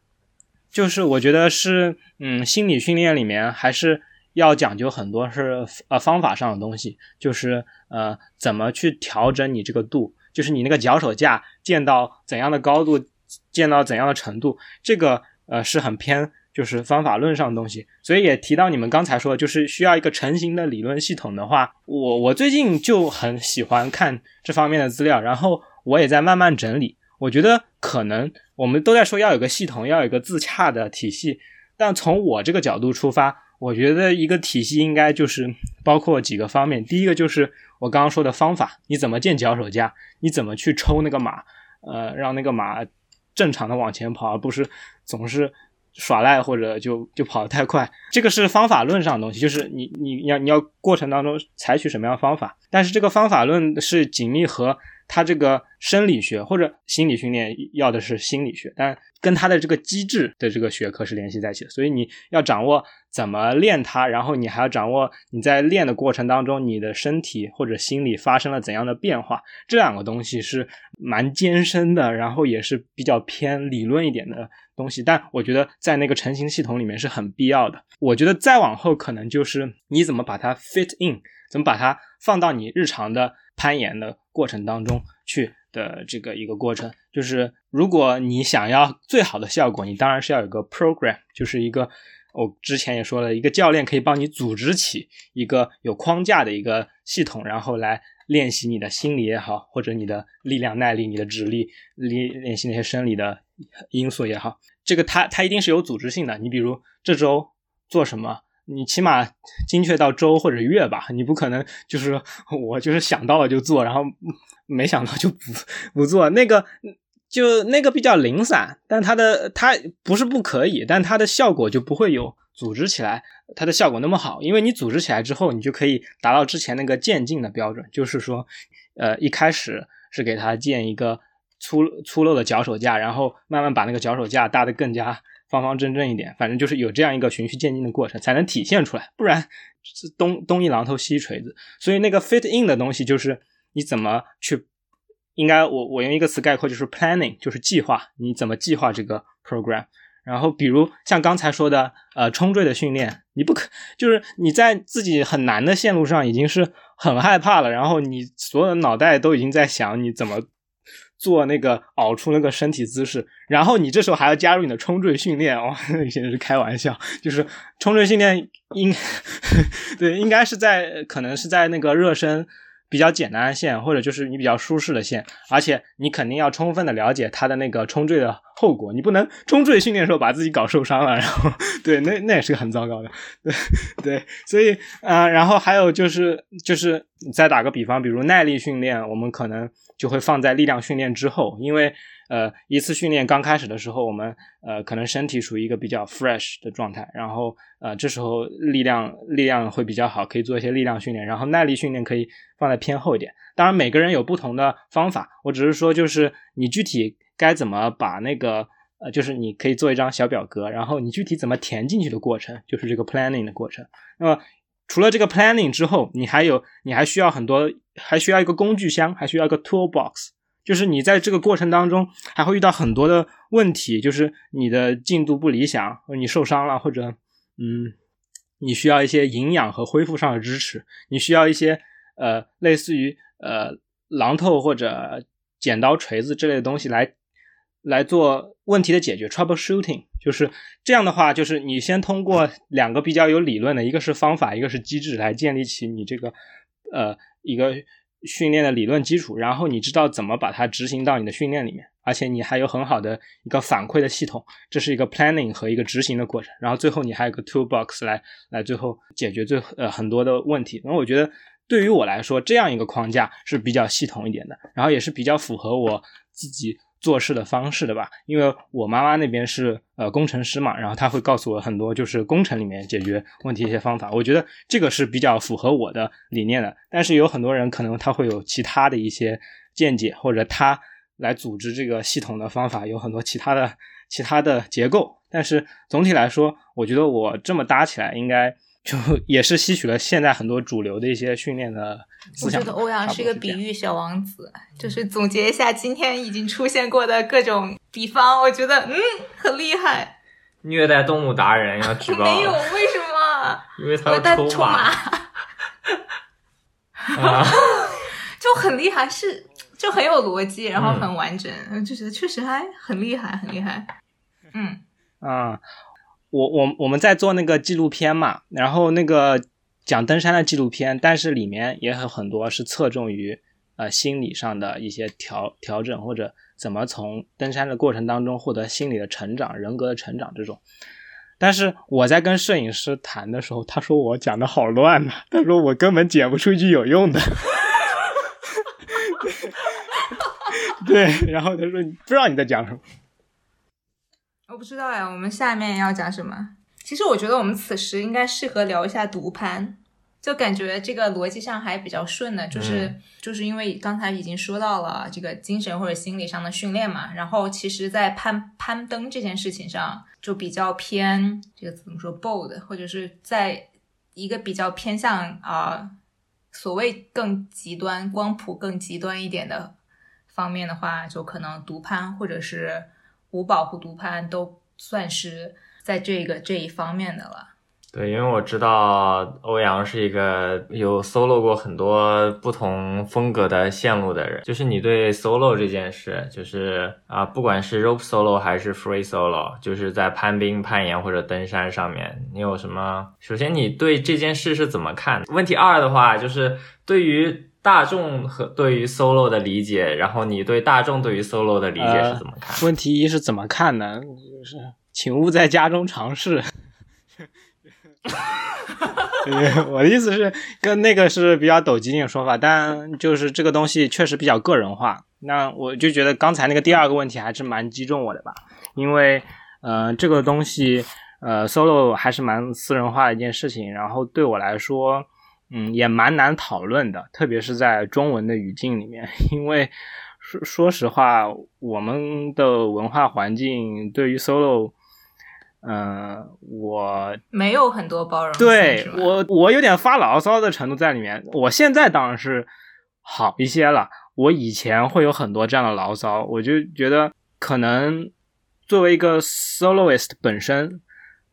就是我觉得是，嗯，心理训练里面还是。要讲究很多是呃方法上的东西，就是呃怎么去调整你这个度，就是你那个脚手架建到怎样的高度，建到怎样的程度，这个呃是很偏就是方法论上的东西。所以也提到你们刚才说，就是需要一个成型的理论系统的话，我我最近就很喜欢看这方面的资料，然后我也在慢慢整理。我觉得可能我们都在说要有个系统，要有个自洽的体系，但从我这个角度出发。我觉得一个体系应该就是包括几个方面，第一个就是我刚刚说的方法，你怎么建脚手架，你怎么去抽那个马，呃，让那个马正常的往前跑，而不是总是耍赖或者就就跑得太快。这个是方法论上的东西，就是你你要你要过程当中采取什么样的方法，但是这个方法论是紧密和它这个生理学或者心理训练要的是心理学，但。跟他的这个机制的这个学科是联系在一起的，所以你要掌握怎么练它，然后你还要掌握你在练的过程当中，你的身体或者心理发生了怎样的变化，这两个东西是蛮艰深的，然后也是比较偏理论一点的东西，但我觉得在那个成型系统里面是很必要的。我觉得再往后可能就是你怎么把它 fit in，怎么把它放到你日常的攀岩的过程当中去。的这个一个过程，就是如果你想要最好的效果，你当然是要有个 program，就是一个我之前也说了一个教练可以帮你组织起一个有框架的一个系统，然后来练习你的心理也好，或者你的力量耐力、你的指力练练习那些生理的因素也好，这个它它一定是有组织性的。你比如这周做什么？你起码精确到周或者月吧，你不可能就是我就是想到了就做，然后没想到就不不做。那个就那个比较零散，但它的它不是不可以，但它的效果就不会有组织起来它的效果那么好，因为你组织起来之后，你就可以达到之前那个渐进的标准，就是说，呃，一开始是给它建一个粗粗陋的脚手架，然后慢慢把那个脚手架搭得更加。方方正正一点，反正就是有这样一个循序渐进的过程，才能体现出来。不然是东东一榔头西一锤子。所以那个 fit in 的东西，就是你怎么去，应该我我用一个词概括，就是 planning，就是计划。你怎么计划这个 program？然后比如像刚才说的，呃，冲坠的训练，你不可就是你在自己很难的线路上已经是很害怕了，然后你所有的脑袋都已经在想你怎么。做那个熬出那个身体姿势，然后你这时候还要加入你的冲坠训练哦，简直 是开玩笑。就是冲坠训练应 对应该是在可能是在那个热身比较简单的线，或者就是你比较舒适的线，而且你肯定要充分的了解它的那个冲坠的后果，你不能冲坠训练的时候把自己搞受伤了，然后对那那也是很糟糕的。对对，所以啊，然后还有就是就是再打个比方，比如耐力训练，我们可能。就会放在力量训练之后，因为呃一次训练刚开始的时候，我们呃可能身体处于一个比较 fresh 的状态，然后呃这时候力量力量会比较好，可以做一些力量训练，然后耐力训练可以放在偏后一点。当然每个人有不同的方法，我只是说就是你具体该怎么把那个呃就是你可以做一张小表格，然后你具体怎么填进去的过程，就是这个 planning 的过程。那么除了这个 planning 之后，你还有你还需要很多。还需要一个工具箱，还需要一个 toolbox，就是你在这个过程当中还会遇到很多的问题，就是你的进度不理想，或者你受伤了，或者嗯，你需要一些营养和恢复上的支持，你需要一些呃类似于呃榔头或者剪刀、锤子之类的东西来来做问题的解决 troubleshooting，就是这样的话，就是你先通过两个比较有理论的，一个是方法，一个是机制，来建立起你这个呃。一个训练的理论基础，然后你知道怎么把它执行到你的训练里面，而且你还有很好的一个反馈的系统，这是一个 planning 和一个执行的过程。然后最后你还有个 toolbox 来来最后解决最呃很多的问题。那我觉得对于我来说，这样一个框架是比较系统一点的，然后也是比较符合我自己。做事的方式的吧，因为我妈妈那边是呃工程师嘛，然后她会告诉我很多就是工程里面解决问题一些方法，我觉得这个是比较符合我的理念的。但是有很多人可能他会有其他的一些见解，或者他来组织这个系统的方法有很多其他的其他的结构。但是总体来说，我觉得我这么搭起来应该。就 也是吸取了现在很多主流的一些训练的思想。我觉得欧阳是一个比喻小王子，就是总结一下今天已经出现过的各种比方，我觉得嗯很厉害。虐待动物达人要举报。没有，为什么？因为他要抽马。就很厉害，是就很有逻辑，然后很完整，就是确实还很厉害，很厉害。嗯啊。我我我们在做那个纪录片嘛，然后那个讲登山的纪录片，但是里面也有很多是侧重于呃心理上的一些调调整，或者怎么从登山的过程当中获得心理的成长、人格的成长这种。但是我在跟摄影师谈的时候，他说我讲的好乱呐，他说我根本剪不出一句有用的。对，然后他说不知道你在讲什么。我不知道呀，我们下面要讲什么？其实我觉得我们此时应该适合聊一下独攀，就感觉这个逻辑上还比较顺的，就是就是因为刚才已经说到了这个精神或者心理上的训练嘛，然后其实，在攀攀登这件事情上就比较偏这个怎么说 bold，或者是在一个比较偏向啊所谓更极端光谱更极端一点的方面的话，就可能独攀或者是。无保护独攀都算是在这个这一方面的了。对，因为我知道欧阳是一个有 solo 过很多不同风格的线路的人。就是你对 solo 这件事，就是啊，不管是 rope solo 还是 free solo，就是在攀冰、攀岩或者登山上面，你有什么？首先，你对这件事是怎么看？问题二的话，就是对于。大众和对于 solo 的理解，然后你对大众对于 solo 的理解是怎么看？问题一是怎么看呢？就是请勿在家中尝试。我的意思是跟那个是比较抖机灵的说法，但就是这个东西确实比较个人化。那我就觉得刚才那个第二个问题还是蛮击中我的吧，因为呃这个东西呃 solo 还是蛮私人化的一件事情，然后对我来说嗯也蛮难讨论的，特别是在中文的语境里面，因为说说实话我们的文化环境对于 solo。嗯，我没有很多包容。对我，我有点发牢骚的程度在里面。我现在当然是好一些了。我以前会有很多这样的牢骚，我就觉得可能作为一个 soloist 本身，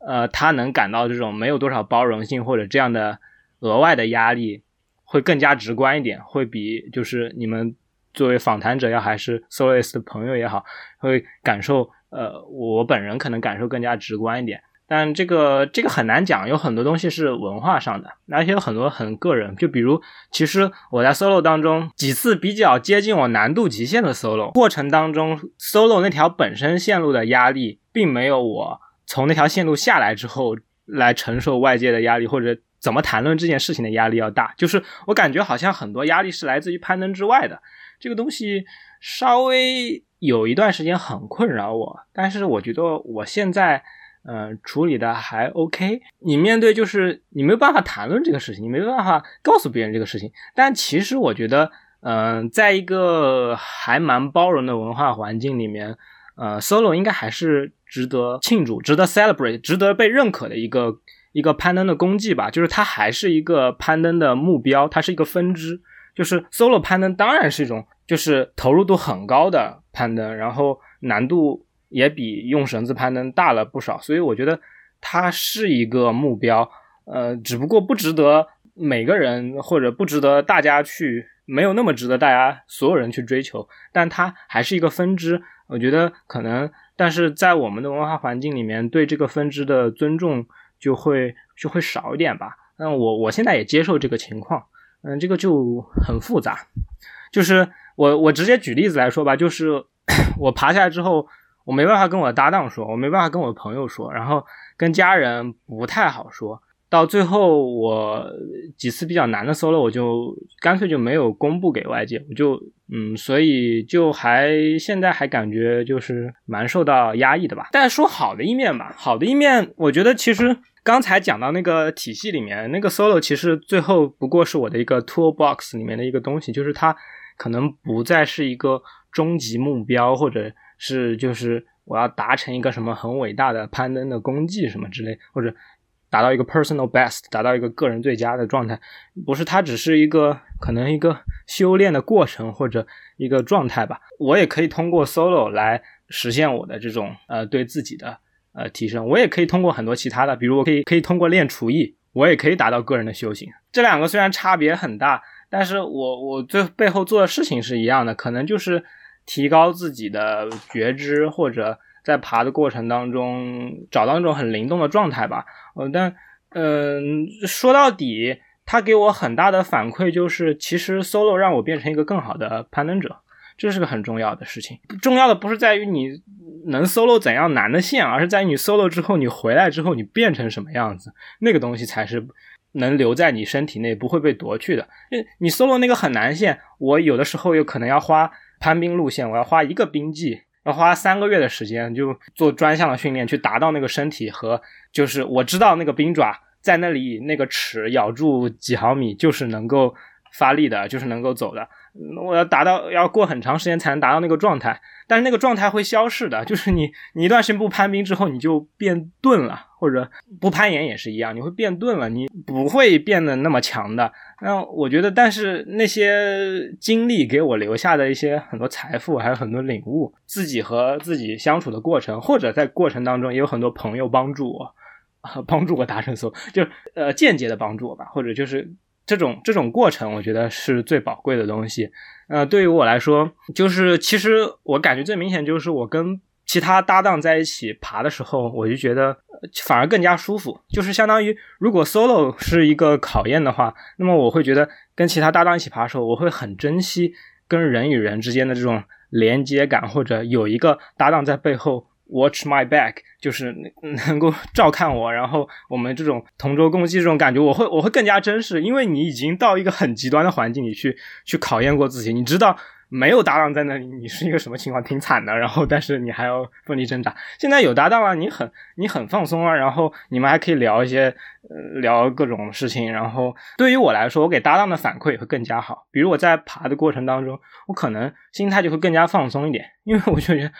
呃，他能感到这种没有多少包容性或者这样的额外的压力，会更加直观一点，会比就是你们作为访谈者要还是 soloist 的朋友也好，会感受。呃，我本人可能感受更加直观一点，但这个这个很难讲，有很多东西是文化上的，而且有很多很个人。就比如，其实我在 solo 当中几次比较接近我难度极限的 solo 过程当中，solo 那条本身线路的压力，并没有我从那条线路下来之后来承受外界的压力，或者怎么谈论这件事情的压力要大。就是我感觉好像很多压力是来自于攀登之外的，这个东西稍微。有一段时间很困扰我，但是我觉得我现在，嗯，处理的还 OK。你面对就是你没有办法谈论这个事情，你没办法告诉别人这个事情。但其实我觉得，嗯，在一个还蛮包容的文化环境里面，呃，solo 应该还是值得庆祝、值得 celebrate、值得被认可的一个一个攀登的功绩吧。就是它还是一个攀登的目标，它是一个分支。就是 solo 攀登当然是一种。就是投入度很高的攀登，然后难度也比用绳子攀登大了不少，所以我觉得它是一个目标，呃，只不过不值得每个人或者不值得大家去，没有那么值得大家所有人去追求，但它还是一个分支。我觉得可能，但是在我们的文化环境里面，对这个分支的尊重就会就会少一点吧。那我我现在也接受这个情况，嗯，这个就很复杂，就是。我我直接举例子来说吧，就是 我爬下来之后，我没办法跟我的搭档说，我没办法跟我的朋友说，然后跟家人不太好说。到最后，我几次比较难的 solo，我就干脆就没有公布给外界，我就嗯，所以就还现在还感觉就是蛮受到压抑的吧。但说好的一面吧，好的一面，我觉得其实刚才讲到那个体系里面那个 solo，其实最后不过是我的一个 toolbox 里面的一个东西，就是它。可能不再是一个终极目标，或者是就是我要达成一个什么很伟大的攀登的功绩什么之类，或者达到一个 personal best，达到一个个人最佳的状态，不是它只是一个可能一个修炼的过程或者一个状态吧。我也可以通过 solo 来实现我的这种呃对自己的呃提升，我也可以通过很多其他的，比如我可以可以通过练厨艺，我也可以达到个人的修行。这两个虽然差别很大。但是我我最背后做的事情是一样的，可能就是提高自己的觉知，或者在爬的过程当中找到那种很灵动的状态吧。呃，但嗯，说到底，他给我很大的反馈就是，其实 solo 让我变成一个更好的攀登者，这是个很重要的事情。重要的不是在于你能 solo 怎样难的线，而是在于你 solo 之后，你回来之后你变成什么样子，那个东西才是。能留在你身体内，不会被夺去的。你 solo 那个很难线，我有的时候有可能要花攀冰路线，我要花一个冰季，要花三个月的时间，就做专项的训练，去达到那个身体和就是我知道那个冰爪在那里那个齿咬住几毫米就是能够发力的，就是能够走的。我要达到要过很长时间才能达到那个状态，但是那个状态会消逝的，就是你你一段时间不攀冰之后，你就变钝了，或者不攀岩也是一样，你会变钝了，你不会变得那么强的。那我觉得，但是那些经历给我留下的一些很多财富，还有很多领悟，自己和自己相处的过程，或者在过程当中也有很多朋友帮助我，帮助我达成所，就呃间接的帮助我吧，或者就是。这种这种过程，我觉得是最宝贵的东西。呃，对于我来说，就是其实我感觉最明显就是我跟其他搭档在一起爬的时候，我就觉得反而更加舒服。就是相当于如果 solo 是一个考验的话，那么我会觉得跟其他搭档一起爬的时候，我会很珍惜跟人与人之间的这种连接感，或者有一个搭档在背后 watch my back，就是能够照看我，然后我们这种同舟共济这种感觉，我会我会更加珍视，因为你已经到一个很极端的环境里去去考验过自己，你知道。没有搭档在那里，你是一个什么情况？挺惨的。然后，但是你还要奋力挣扎。现在有搭档了，你很你很放松啊。然后你们还可以聊一些，呃，聊各种事情。然后对于我来说，我给搭档的反馈会更加好。比如我在爬的过程当中，我可能心态就会更加放松一点，因为我就觉得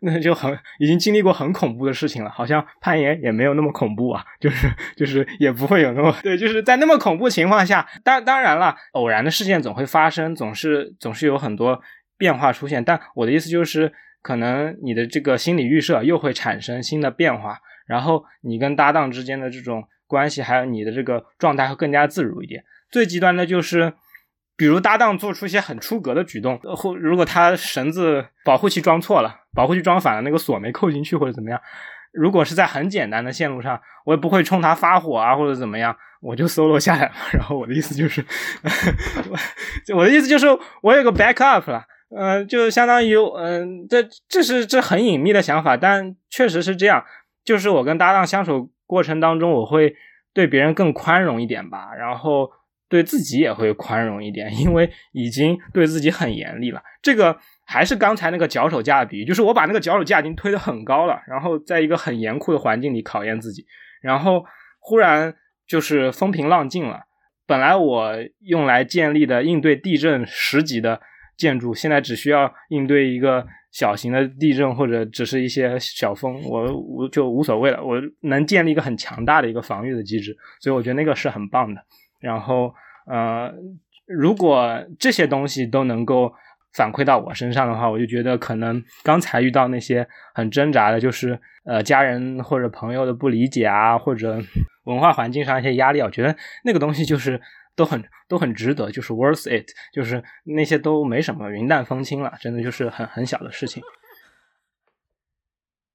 那就很已经经历过很恐怖的事情了，好像攀岩也没有那么恐怖啊，就是就是也不会有那么对，就是在那么恐怖情况下，当当然了，偶然的事件总会发生，总是总是有很。多变化出现，但我的意思就是，可能你的这个心理预设又会产生新的变化，然后你跟搭档之间的这种关系，还有你的这个状态会更加自如一点。最极端的就是，比如搭档做出一些很出格的举动，或如果他绳子保护器装错了，保护器装反了，那个锁没扣进去或者怎么样，如果是在很简单的线路上，我也不会冲他发火啊或者怎么样。我就 solo 下来了，然后我的意思就是，我的意思就是我有个 backup 了，嗯，就相当于，嗯，这这是这很隐秘的想法，但确实是这样，就是我跟搭档相处过程当中，我会对别人更宽容一点吧，然后对自己也会宽容一点，因为已经对自己很严厉了。这个还是刚才那个脚手架比喻，就是我把那个脚手架已经推得很高了，然后在一个很严酷的环境里考验自己，然后忽然。就是风平浪静了。本来我用来建立的应对地震十级的建筑，现在只需要应对一个小型的地震或者只是一些小风，我我就无所谓了。我能建立一个很强大的一个防御的机制，所以我觉得那个是很棒的。然后，呃，如果这些东西都能够反馈到我身上的话，我就觉得可能刚才遇到那些很挣扎的，就是呃家人或者朋友的不理解啊，或者。文化环境上一些压力，我觉得那个东西就是都很 都很值得，就是 worth it，就是那些都没什么，云淡风轻了，真的就是很很小的事情。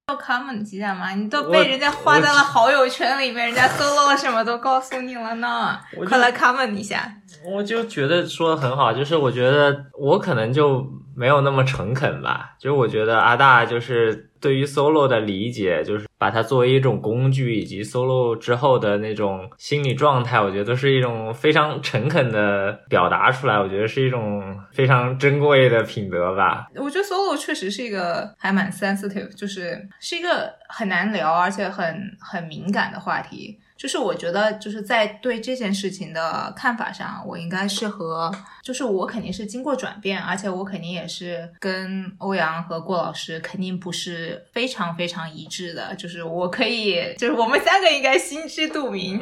要 comment 一下吗？你都被人家划在了好友圈里面，人家 solo 了什么都告诉你了呢，快来 comment 一下。我就觉得说的很好，就是我觉得我可能就没有那么诚恳吧，就是我觉得阿大就是对于 solo 的理解，就是把它作为一种工具，以及 solo 之后的那种心理状态，我觉得都是一种非常诚恳的表达出来，我觉得是一种非常珍贵的品德吧。我觉得 solo 确实是一个还蛮 sensitive，就是是一个很难聊而且很很敏感的话题。就是我觉得，就是在对这件事情的看法上，我应该是和，就是我肯定是经过转变，而且我肯定也是跟欧阳和郭老师肯定不是非常非常一致的。就是我可以，就是我们三个应该心知肚明。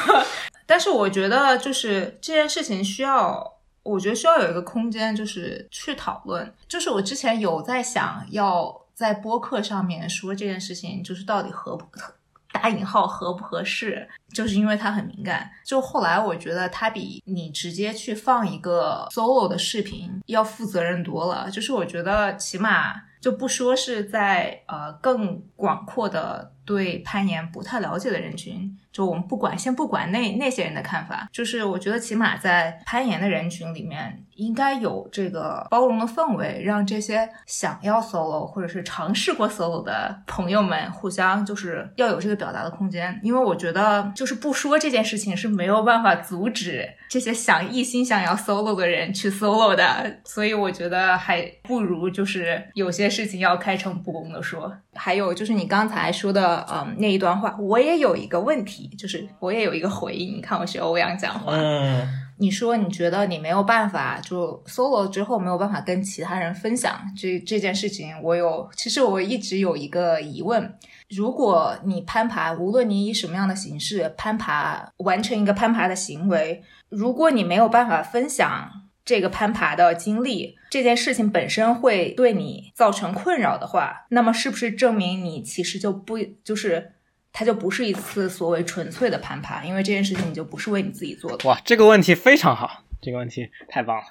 但是我觉得，就是这件事情需要，我觉得需要有一个空间，就是去讨论。就是我之前有在想要在播客上面说这件事情，就是到底合不合。打引号合不合适，就是因为他很敏感。就后来我觉得他比你直接去放一个 solo 的视频要负责任多了。就是我觉得起码就不说是在呃更广阔的对攀岩不太了解的人群。就我们不管，先不管那那些人的看法，就是我觉得起码在攀岩的人群里面，应该有这个包容的氛围，让这些想要 solo 或者是尝试过 solo 的朋友们互相就是要有这个表达的空间。因为我觉得就是不说这件事情是没有办法阻止这些想一心想要 solo 的人去 solo 的，所以我觉得还不如就是有些事情要开诚布公的说。还有就是你刚才说的嗯那一段话，我也有一个问题。就是我也有一个回应，你看我学欧阳讲话。嗯，你说你觉得你没有办法就 solo 之后没有办法跟其他人分享这这件事情，我有其实我一直有一个疑问：如果你攀爬，无论你以什么样的形式攀爬，完成一个攀爬的行为，如果你没有办法分享这个攀爬的经历，这件事情本身会对你造成困扰的话，那么是不是证明你其实就不就是？它就不是一次所谓纯粹的攀爬，因为这件事情你就不是为你自己做的。哇，这个问题非常好，这个问题太棒了，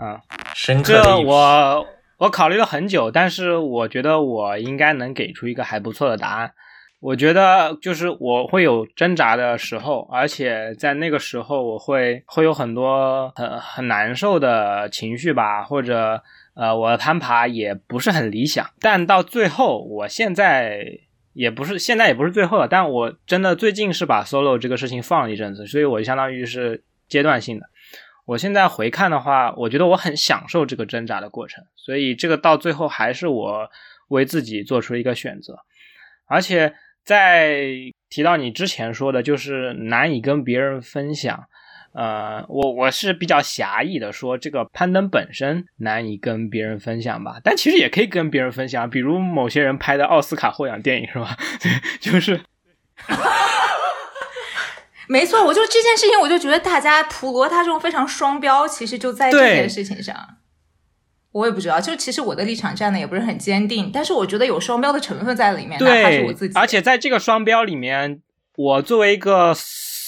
嗯，深刻。这我我考虑了很久，但是我觉得我应该能给出一个还不错的答案。我觉得就是我会有挣扎的时候，而且在那个时候我会会有很多很很难受的情绪吧，或者。呃，我的攀爬也不是很理想，但到最后，我现在也不是现在也不是最后了，但我真的最近是把 solo 这个事情放了一阵子，所以我相当于是阶段性的。我现在回看的话，我觉得我很享受这个挣扎的过程，所以这个到最后还是我为自己做出一个选择，而且在提到你之前说的，就是难以跟别人分享。呃，我我是比较狭义的说，这个攀登本身难以跟别人分享吧，但其实也可以跟别人分享，比如某些人拍的奥斯卡获奖电影是吧？对，就是，没错，我就这件事情，我就觉得大家普罗他这种非常双标，其实就在这件事情上。我也不知道，就其实我的立场站的也不是很坚定，但是我觉得有双标的成分在里面，哪怕是我自己。而且在这个双标里面，我作为一个。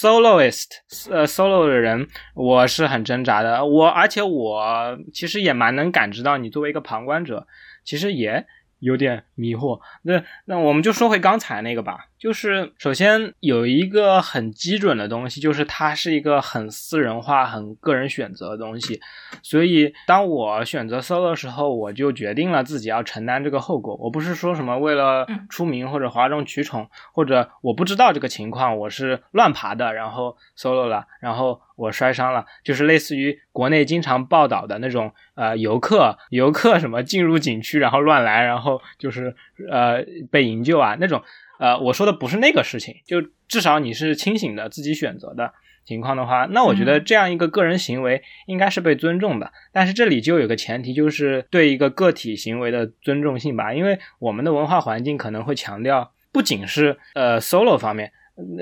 soloist，呃，solo 的人，我是很挣扎的。我而且我其实也蛮能感知到，你作为一个旁观者，其实也有点迷惑。那那我们就说回刚才那个吧。就是首先有一个很基准的东西，就是它是一个很私人化、很个人选择的东西。所以当我选择 solo 的时候，我就决定了自己要承担这个后果。我不是说什么为了出名或者哗众取宠，或者我不知道这个情况，我是乱爬的，然后 solo 了，然后我摔伤了，就是类似于国内经常报道的那种呃游客游客什么进入景区然后乱来，然后就是呃被营救啊那种。呃，我说的不是那个事情，就至少你是清醒的，自己选择的情况的话，那我觉得这样一个个人行为应该是被尊重的。但是这里就有个前提，就是对一个个体行为的尊重性吧，因为我们的文化环境可能会强调，不仅是呃 solo 方面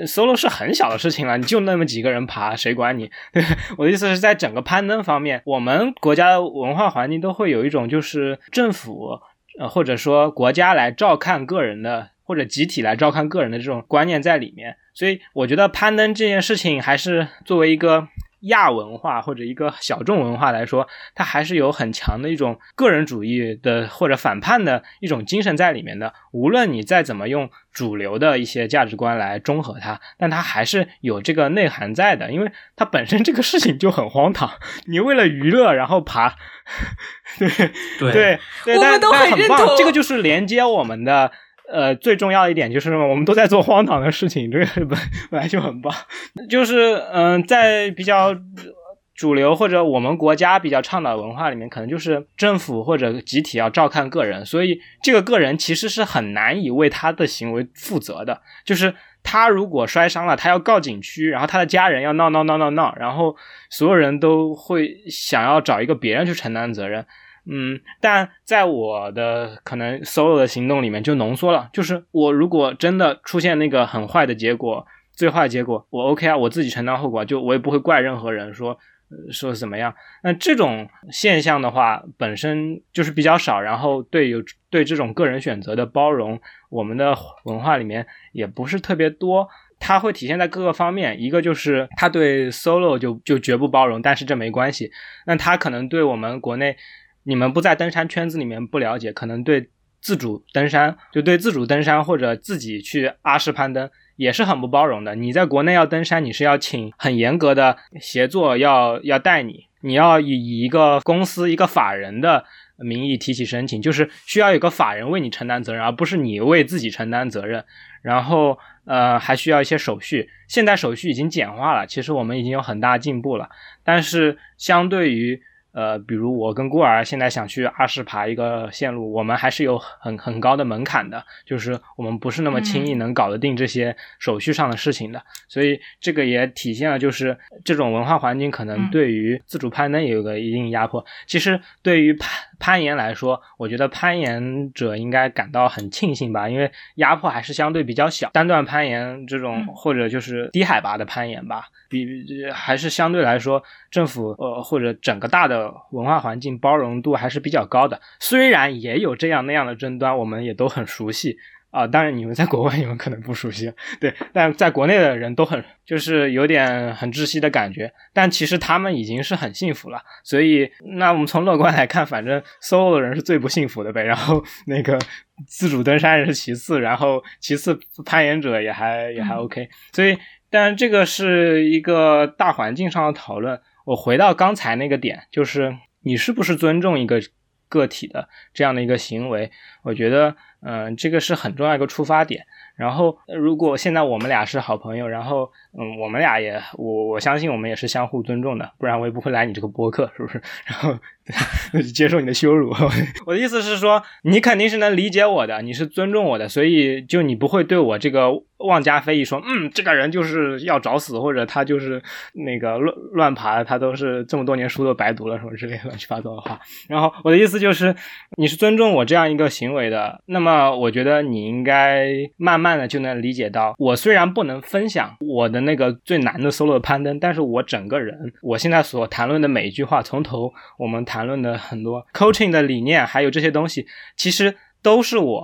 ，solo 是很小的事情了，你就那么几个人爬，谁管你？我的意思是在整个攀登方面，我们国家的文化环境都会有一种就是政府呃或者说国家来照看个人的。或者集体来照看个人的这种观念在里面，所以我觉得攀登这件事情还是作为一个亚文化或者一个小众文化来说，它还是有很强的一种个人主义的或者反叛的一种精神在里面的。无论你再怎么用主流的一些价值观来中和它，但它还是有这个内涵在的，因为它本身这个事情就很荒唐。你为了娱乐然后爬，对对对，我们都很认同。这个就是连接我们的。呃，最重要一点就是我们都在做荒唐的事情，这个本本来就很棒。就是嗯，在比较主流或者我们国家比较倡导文化里面，可能就是政府或者集体要照看个人，所以这个个人其实是很难以为他的行为负责的。就是他如果摔伤了，他要告景区，然后他的家人要闹闹闹闹闹，然后所有人都会想要找一个别人去承担责任。嗯，但在我的可能 solo 的行动里面就浓缩了，就是我如果真的出现那个很坏的结果，最坏结果，我 OK 啊，我自己承担后果，就我也不会怪任何人说说怎么样。那这种现象的话，本身就是比较少，然后对有对这种个人选择的包容，我们的文化里面也不是特别多。它会体现在各个方面，一个就是他对 solo 就就绝不包容，但是这没关系。那他可能对我们国内。你们不在登山圈子里面不了解，可能对自主登山就对自主登山或者自己去阿什攀登也是很不包容的。你在国内要登山，你是要请很严格的协作，要要带你，你要以以一个公司一个法人的名义提起申请，就是需要有个法人为你承担责任，而不是你为自己承担责任。然后呃还需要一些手续，现在手续已经简化了，其实我们已经有很大进步了，但是相对于。呃，比如我跟孤儿现在想去阿市爬一个线路，我们还是有很很高的门槛的，就是我们不是那么轻易能搞得定这些手续上的事情的，所以这个也体现了就是这种文化环境可能对于自主攀登也有个一定压迫。其实对于攀攀岩来说，我觉得攀岩者应该感到很庆幸吧，因为压迫还是相对比较小。单段攀岩这种或者就是低海拔的攀岩吧，比还是相对来说政府呃或者整个大的。文化环境包容度还是比较高的，虽然也有这样那样的争端，我们也都很熟悉啊。当然，你们在国外你们可能不熟悉，对，但在国内的人都很就是有点很窒息的感觉。但其实他们已经是很幸福了。所以，那我们从乐观来看，反正 solo 的人是最不幸福的呗。然后那个自主登山是其次，然后其次攀岩者也还也还 OK。所以，但这个是一个大环境上的讨论。我回到刚才那个点，就是你是不是尊重一个个体的这样的一个行为，我觉得，嗯，这个是很重要一个出发点。然后，如果现在我们俩是好朋友，然后，嗯，我们俩也，我我相信我们也是相互尊重的，不然我也不会来你这个播客，是不是？然后 接受你的羞辱。我的意思是说，你肯定是能理解我的，你是尊重我的，所以就你不会对我这个妄加非议，说，嗯，这个人就是要找死，或者他就是那个乱乱爬，他都是这么多年书都白读了什么之类乱七八糟的话。然后我的意思就是，你是尊重我这样一个行为的，那么我觉得你应该慢慢。的就能理解到，我虽然不能分享我的那个最难的 solo 攀登，但是我整个人，我现在所谈论的每一句话，从头我们谈谈论的很多 coaching 的理念，还有这些东西，其实都是我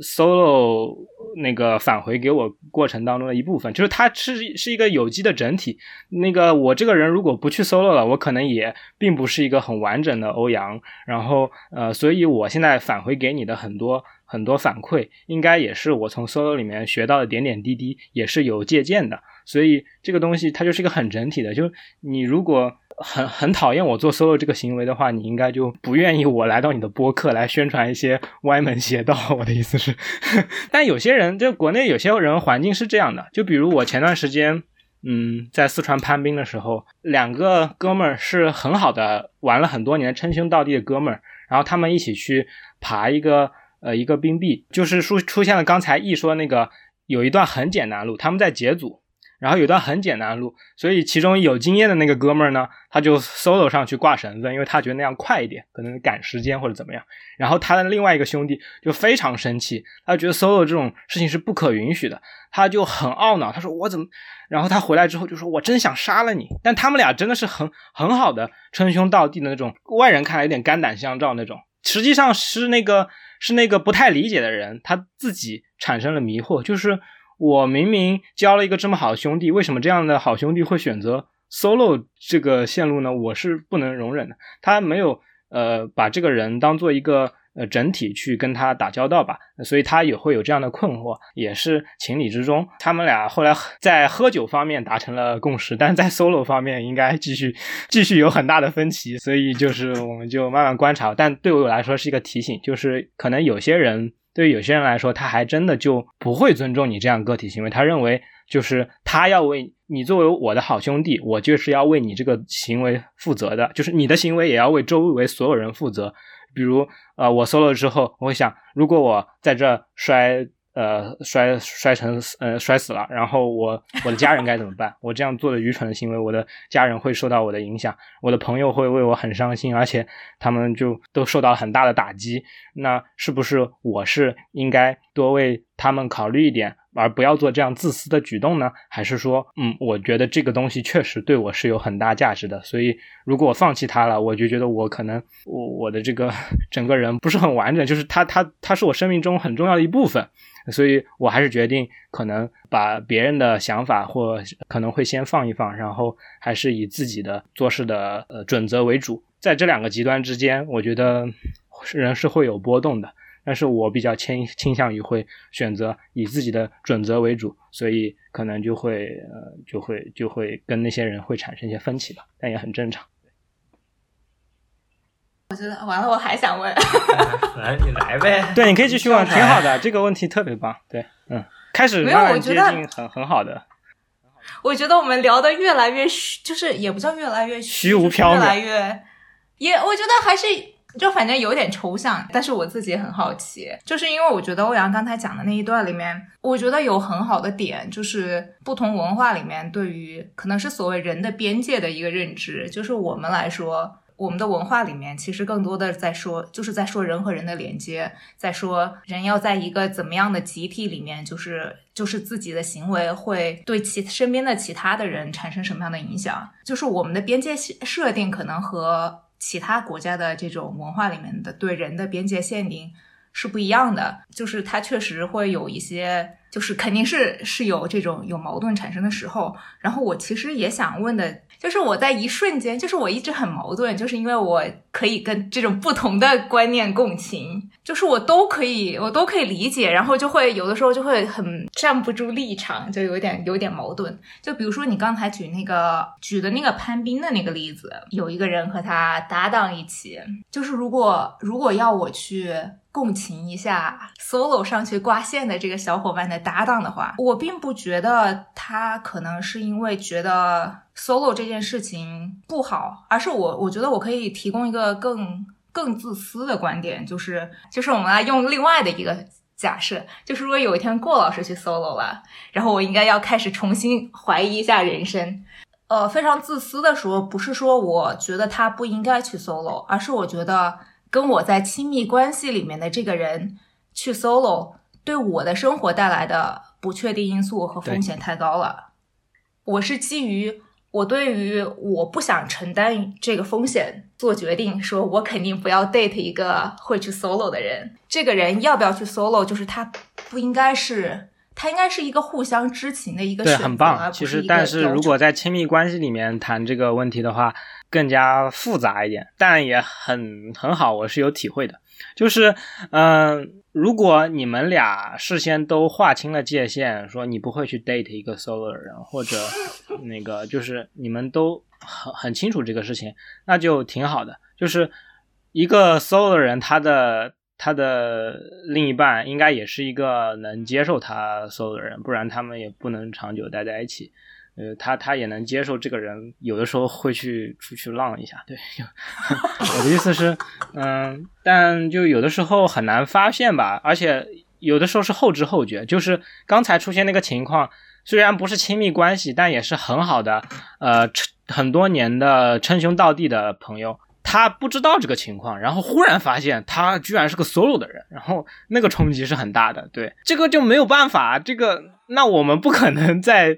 solo 那个返回给我过程当中的一部分，就是它是是一个有机的整体。那个我这个人如果不去 solo 了，我可能也并不是一个很完整的欧阳。然后呃，所以我现在返回给你的很多。很多反馈应该也是我从 solo 里面学到的点点滴滴，也是有借鉴的。所以这个东西它就是一个很整体的。就你如果很很讨厌我做 solo 这个行为的话，你应该就不愿意我来到你的播客来宣传一些歪门邪道。我的意思是，但有些人就国内有些人环境是这样的。就比如我前段时间，嗯，在四川攀冰的时候，两个哥们儿是很好的玩了很多年称兄道弟的哥们儿，然后他们一起去爬一个。呃，一个冰壁就是出出现了刚才一说那个有一段很简单路，他们在解组，然后有段很简单的路，所以其中有经验的那个哥们儿呢，他就 solo 上去挂绳子，因为他觉得那样快一点，可能赶时间或者怎么样。然后他的另外一个兄弟就非常生气，他觉得 solo 这种事情是不可允许的，他就很懊恼，他说我怎么？然后他回来之后就说，我真想杀了你。但他们俩真的是很很好的称兄道弟的那种，外人看来有点肝胆相照那种，实际上是那个。是那个不太理解的人，他自己产生了迷惑。就是我明明交了一个这么好的兄弟，为什么这样的好兄弟会选择 solo 这个线路呢？我是不能容忍的。他没有呃把这个人当做一个。呃，整体去跟他打交道吧，所以他也会有这样的困惑，也是情理之中。他们俩后来在喝酒方面达成了共识，但在 solo 方面应该继续继续有很大的分歧，所以就是我们就慢慢观察。但对我来说是一个提醒，就是可能有些人对于有些人来说，他还真的就不会尊重你这样个体行为，他认为就是他要为你作为我的好兄弟，我就是要为你这个行为负责的，就是你的行为也要为周围所有人负责。比如，呃，我 solo 之后，我会想，如果我在这摔，呃，摔摔成，呃，摔死了，然后我我的家人该怎么办？我这样做的愚蠢的行为，我的家人会受到我的影响，我的朋友会为我很伤心，而且他们就都受到很大的打击。那是不是我是应该多为他们考虑一点？而不要做这样自私的举动呢？还是说，嗯，我觉得这个东西确实对我是有很大价值的，所以如果我放弃它了，我就觉得我可能我我的这个整个人不是很完整，就是它它它是我生命中很重要的一部分，所以我还是决定可能把别人的想法或可能会先放一放，然后还是以自己的做事的呃准则为主，在这两个极端之间，我觉得人是会有波动的。但是我比较倾倾向于会选择以自己的准则为主，所以可能就会呃就会就会跟那些人会产生一些分歧吧，但也很正常。我觉得完了，我还想问，来你来呗，对，你可以继续问，挺好的，这个问题特别棒，对，嗯，开始慢慢接近，很很好的。我觉得我们聊的越来越虚，就是也不叫越来越虚无缥缈，越来越也，我觉得还是。就反正有点抽象，但是我自己也很好奇，就是因为我觉得欧阳刚才讲的那一段里面，我觉得有很好的点，就是不同文化里面对于可能是所谓人的边界的一个认知，就是我们来说，我们的文化里面其实更多的在说，就是在说人和人的连接，在说人要在一个怎么样的集体里面，就是就是自己的行为会对其身边的其他的人产生什么样的影响，就是我们的边界设定可能和。其他国家的这种文化里面的对人的边界限定是不一样的，就是它确实会有一些，就是肯定是是有这种有矛盾产生的时候。然后我其实也想问的，就是我在一瞬间，就是我一直很矛盾，就是因为我可以跟这种不同的观念共情。就是我都可以，我都可以理解，然后就会有的时候就会很站不住立场，就有点有点矛盾。就比如说你刚才举那个举的那个潘斌的那个例子，有一个人和他搭档一起，就是如果如果要我去共情一下 solo 上去挂线的这个小伙伴的搭档的话，我并不觉得他可能是因为觉得 solo 这件事情不好，而是我我觉得我可以提供一个更。更自私的观点就是，就是我们来用另外的一个假设，就是如果有一天郭老师去 solo 了，然后我应该要开始重新怀疑一下人生。呃，非常自私的说，不是说我觉得他不应该去 solo，而是我觉得跟我在亲密关系里面的这个人去 solo，对我的生活带来的不确定因素和风险太高了。我是基于。我对于我不想承担这个风险做决定，说我肯定不要 date 一个会去 solo 的人。这个人要不要去 solo，就是他不应该是，他应该是一个互相知情的一个对，很棒。其实，但是如果在亲密关系里面谈这个问题的话，更加复杂一点，但也很很好，我是有体会的。就是，嗯，如果你们俩事先都划清了界限，说你不会去 date 一个 solo 的人，或者 那个就是你们都很很清楚这个事情，那就挺好的。就是一个 solo 的人，他的他的另一半应该也是一个能接受他 solo 的人，不然他们也不能长久待在一起。呃，他他也能接受这个人，有的时候会去出去浪一下。对，我的意思是，嗯，但就有的时候很难发现吧，而且有的时候是后知后觉。就是刚才出现那个情况，虽然不是亲密关系，但也是很好的，呃，很多年的称兄道弟的朋友，他不知道这个情况，然后忽然发现他居然是个 solo 的人，然后那个冲击是很大的。对，这个就没有办法，这个那我们不可能在。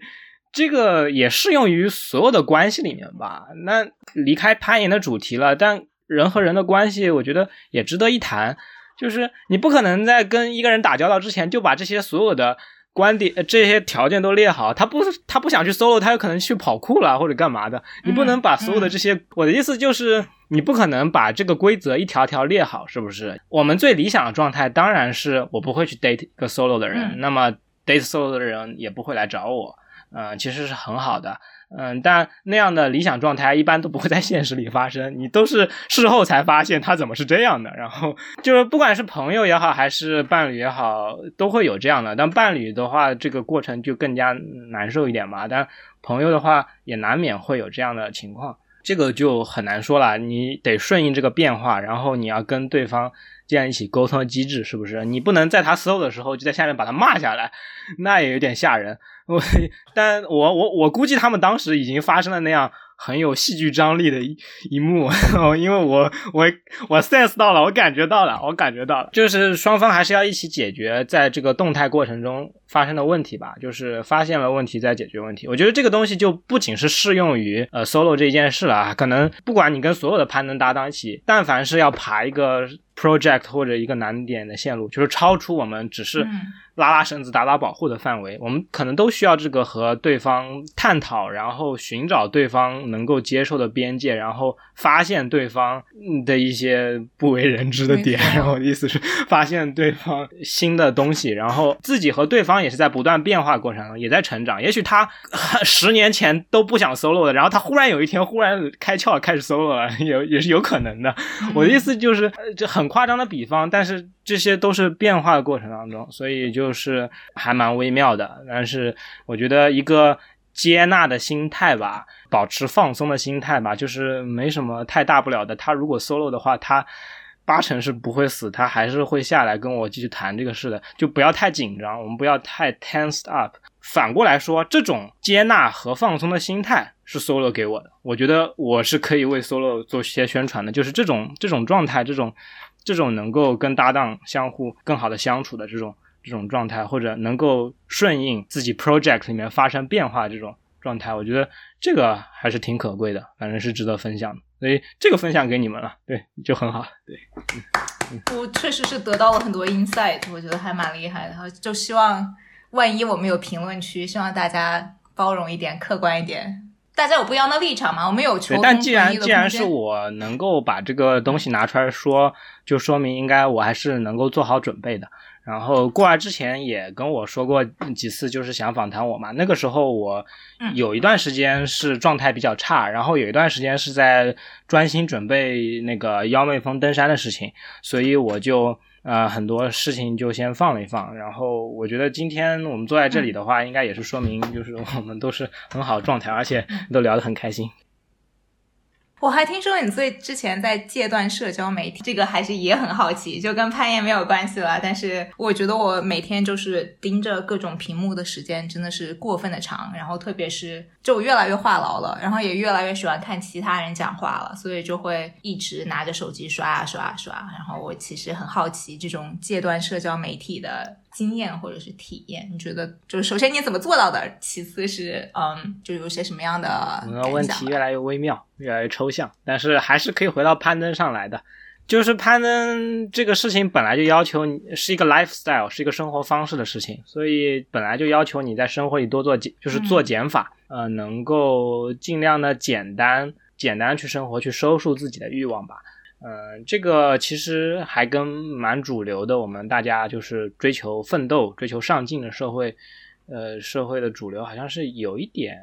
这个也适用于所有的关系里面吧。那离开攀岩的主题了，但人和人的关系，我觉得也值得一谈。就是你不可能在跟一个人打交道之前，就把这些所有的观点、这些条件都列好。他不，他不想去 solo，他有可能去跑酷了或者干嘛的。你不能把所有的这些，我的意思就是，你不可能把这个规则一条条列好，是不是？我们最理想的状态当然是我不会去 date 一个 solo 的人，那么 date solo 的人也不会来找我。嗯，其实是很好的，嗯，但那样的理想状态一般都不会在现实里发生，你都是事后才发现他怎么是这样的。然后就是不管是朋友也好，还是伴侣也好，都会有这样的。但伴侣的话，这个过程就更加难受一点嘛。但朋友的话，也难免会有这样的情况，这个就很难说了。你得顺应这个变化，然后你要跟对方建立起沟通的机制，是不是？你不能在他搜的时候就在下面把他骂下来，那也有点吓人。我，但我我我估计他们当时已经发生了那样很有戏剧张力的一一幕，因为我我我 sense 到了，我感觉到了，我感觉到了，就是双方还是要一起解决在这个动态过程中发生的问题吧，就是发现了问题再解决问题。我觉得这个东西就不仅是适用于呃 solo 这件事了啊，可能不管你跟所有的攀登搭档一起，但凡是要爬一个 project 或者一个难点的线路，就是超出我们只是。拉拉绳子、打打保护的范围，我们可能都需要这个和对方探讨，然后寻找对方能够接受的边界，然后发现对方的一些不为人知的点。然后意思是发现对方新的东西，然后自己和对方也是在不断变化过程中，也在成长。也许他 十年前都不想 solo 的，然后他忽然有一天忽然开窍开始 solo 了，也也是有可能的。我的意思就是，这很夸张的比方，但是这些都是变化的过程当中，所以就。就是还蛮微妙的，但是我觉得一个接纳的心态吧，保持放松的心态吧，就是没什么太大不了的。他如果 solo 的话，他八成是不会死，他还是会下来跟我继续谈这个事的。就不要太紧张，我们不要太 tensed up。反过来说，这种接纳和放松的心态是 solo 给我的，我觉得我是可以为 solo 做些宣传的。就是这种这种状态，这种这种能够跟搭档相互更好的相处的这种。这种状态，或者能够顺应自己 project 里面发生变化这种状态，我觉得这个还是挺可贵的，反正是值得分享的。所以这个分享给你们了，对，就很好。对，我确实是得到了很多 insight，我觉得还蛮厉害的。就希望万一我们有评论区，希望大家包容一点，客观一点。大家有不一样的立场嘛，我们有求同但既然既然是我能够把这个东西拿出来说，就说明应该我还是能够做好准备的。然后过来之前也跟我说过几次，就是想访谈我嘛。那个时候我嗯有一段时间是状态比较差，然后有一段时间是在专心准备那个幺妹峰登山的事情，所以我就呃很多事情就先放了一放。然后我觉得今天我们坐在这里的话，应该也是说明就是我们都是很好的状态，而且都聊得很开心。我还听说你最之前在戒断社交媒体，这个还是也很好奇，就跟攀岩没有关系了。但是我觉得我每天就是盯着各种屏幕的时间真的是过分的长，然后特别是就我越来越话痨了，然后也越来越喜欢看其他人讲话了，所以就会一直拿着手机刷啊刷啊刷。然后我其实很好奇这种戒断社交媒体的经验或者是体验，你觉得就是首先你怎么做到的？其次是嗯，就有些什么样的我们的问题越来越微妙，越来越抽象，但是还是可以回到攀登上来的。就是攀登这个事情本来就要求你是一个 lifestyle，是一个生活方式的事情，所以本来就要求你在生活里多做减，就是做减法，呃，能够尽量的简单简单去生活，去收束自己的欲望吧。嗯、这个其实还跟蛮主流的，我们大家就是追求奋斗、追求上进的社会，呃，社会的主流好像是有一点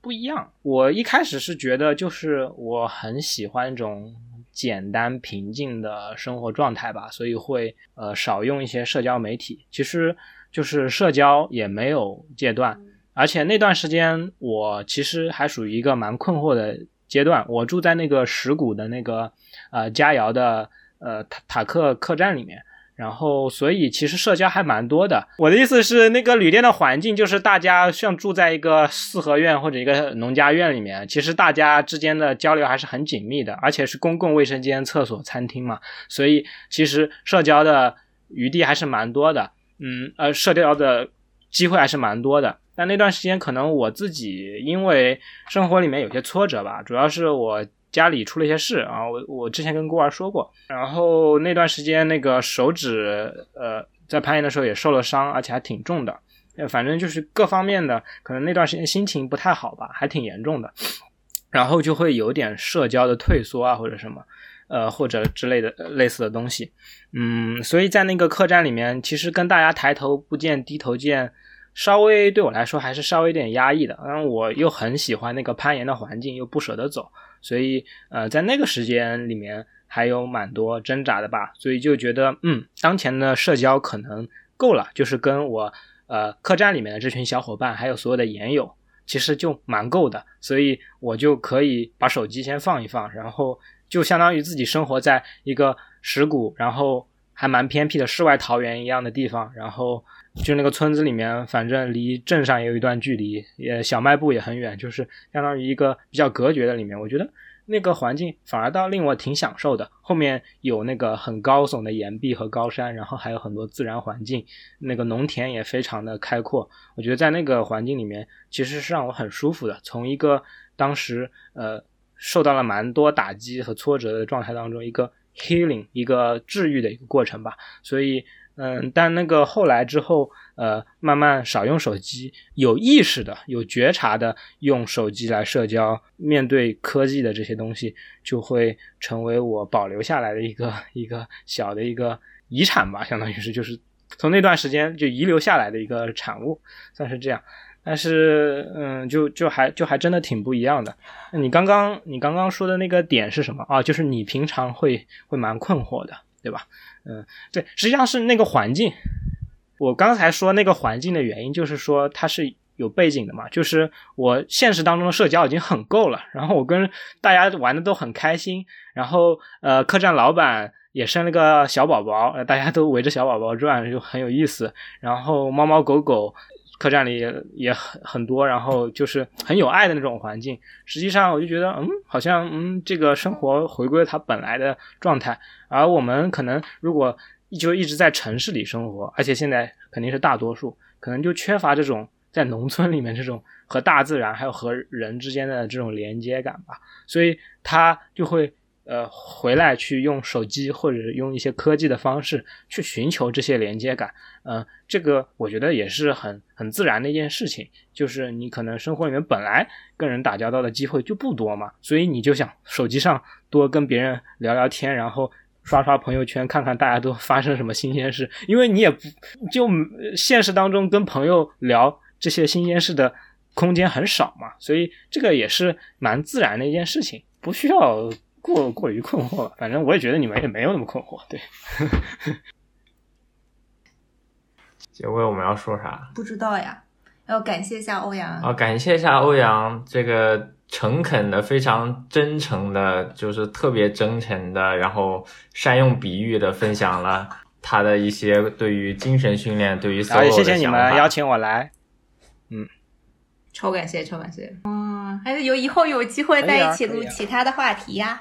不一样。我一开始是觉得，就是我很喜欢一种简单平静的生活状态吧，所以会呃少用一些社交媒体。其实就是社交也没有戒断，而且那段时间我其实还属于一个蛮困惑的阶段。我住在那个石鼓的那个呃佳瑶的呃塔塔克客栈里面。然后，所以其实社交还蛮多的。我的意思是，那个旅店的环境就是大家像住在一个四合院或者一个农家院里面，其实大家之间的交流还是很紧密的，而且是公共卫生间、厕所、餐厅嘛，所以其实社交的余地还是蛮多的。嗯，呃，社交的机会还是蛮多的。但那段时间可能我自己因为生活里面有些挫折吧，主要是我家里出了一些事啊，我我之前跟孤儿说过，然后那段时间那个手指呃在攀岩的时候也受了伤，而且还挺重的，呃反正就是各方面的，可能那段时间心情不太好吧，还挺严重的，然后就会有点社交的退缩啊或者什么。呃，或者之类的类似的东西，嗯，所以在那个客栈里面，其实跟大家抬头不见低头见，稍微对我来说还是稍微有点压抑的。嗯，我又很喜欢那个攀岩的环境，又不舍得走，所以呃，在那个时间里面还有蛮多挣扎的吧。所以就觉得，嗯，当前的社交可能够了，就是跟我呃客栈里面的这群小伙伴，还有所有的岩友，其实就蛮够的。所以我就可以把手机先放一放，然后。就相当于自己生活在一个石鼓，然后还蛮偏僻的世外桃源一样的地方，然后就那个村子里面，反正离镇上也有一段距离，也小卖部也很远，就是相当于一个比较隔绝的里面。我觉得那个环境反而倒令我挺享受的。后面有那个很高耸的岩壁和高山，然后还有很多自然环境，那个农田也非常的开阔。我觉得在那个环境里面，其实是让我很舒服的。从一个当时呃。受到了蛮多打击和挫折的状态当中，一个 healing，一个治愈的一个过程吧。所以，嗯，但那个后来之后，呃，慢慢少用手机，有意识的、有觉察的用手机来社交，面对科技的这些东西，就会成为我保留下来的一个一个小的一个遗产吧，相当于是就是从那段时间就遗留下来的一个产物，算是这样。但是，嗯，就就还就还真的挺不一样的。你刚刚你刚刚说的那个点是什么啊？就是你平常会会蛮困惑的，对吧？嗯，对，实际上是那个环境。我刚才说那个环境的原因，就是说它是有背景的嘛。就是我现实当中的社交已经很够了，然后我跟大家玩的都很开心，然后呃，客栈老板也生了个小宝宝，大家都围着小宝宝转，就很有意思。然后猫猫狗狗。客栈里也很很多，然后就是很有爱的那种环境。实际上，我就觉得，嗯，好像，嗯，这个生活回归了它本来的状态。而我们可能如果就一直在城市里生活，而且现在肯定是大多数，可能就缺乏这种在农村里面这种和大自然还有和人之间的这种连接感吧。所以，他就会呃回来去用手机或者用一些科技的方式去寻求这些连接感。呃，这个我觉得也是很很自然的一件事情，就是你可能生活里面本来跟人打交道的机会就不多嘛，所以你就想手机上多跟别人聊聊天，然后。刷刷朋友圈，看看大家都发生什么新鲜事，因为你也不就现实当中跟朋友聊这些新鲜事的空间很少嘛，所以这个也是蛮自然的一件事情，不需要过过于困惑了。反正我也觉得你们也没有那么困惑，对。结尾我们要说啥？不知道呀，要感谢一下欧阳啊，感谢一下欧阳这个。诚恳的，非常真诚的，就是特别真诚的，然后善用比喻的分享了他的一些对于精神训练、对于 solo 的谢谢你们邀请我来，嗯，超感谢，超感谢，嗯，还是有以后有机会在一起录其他的话题呀。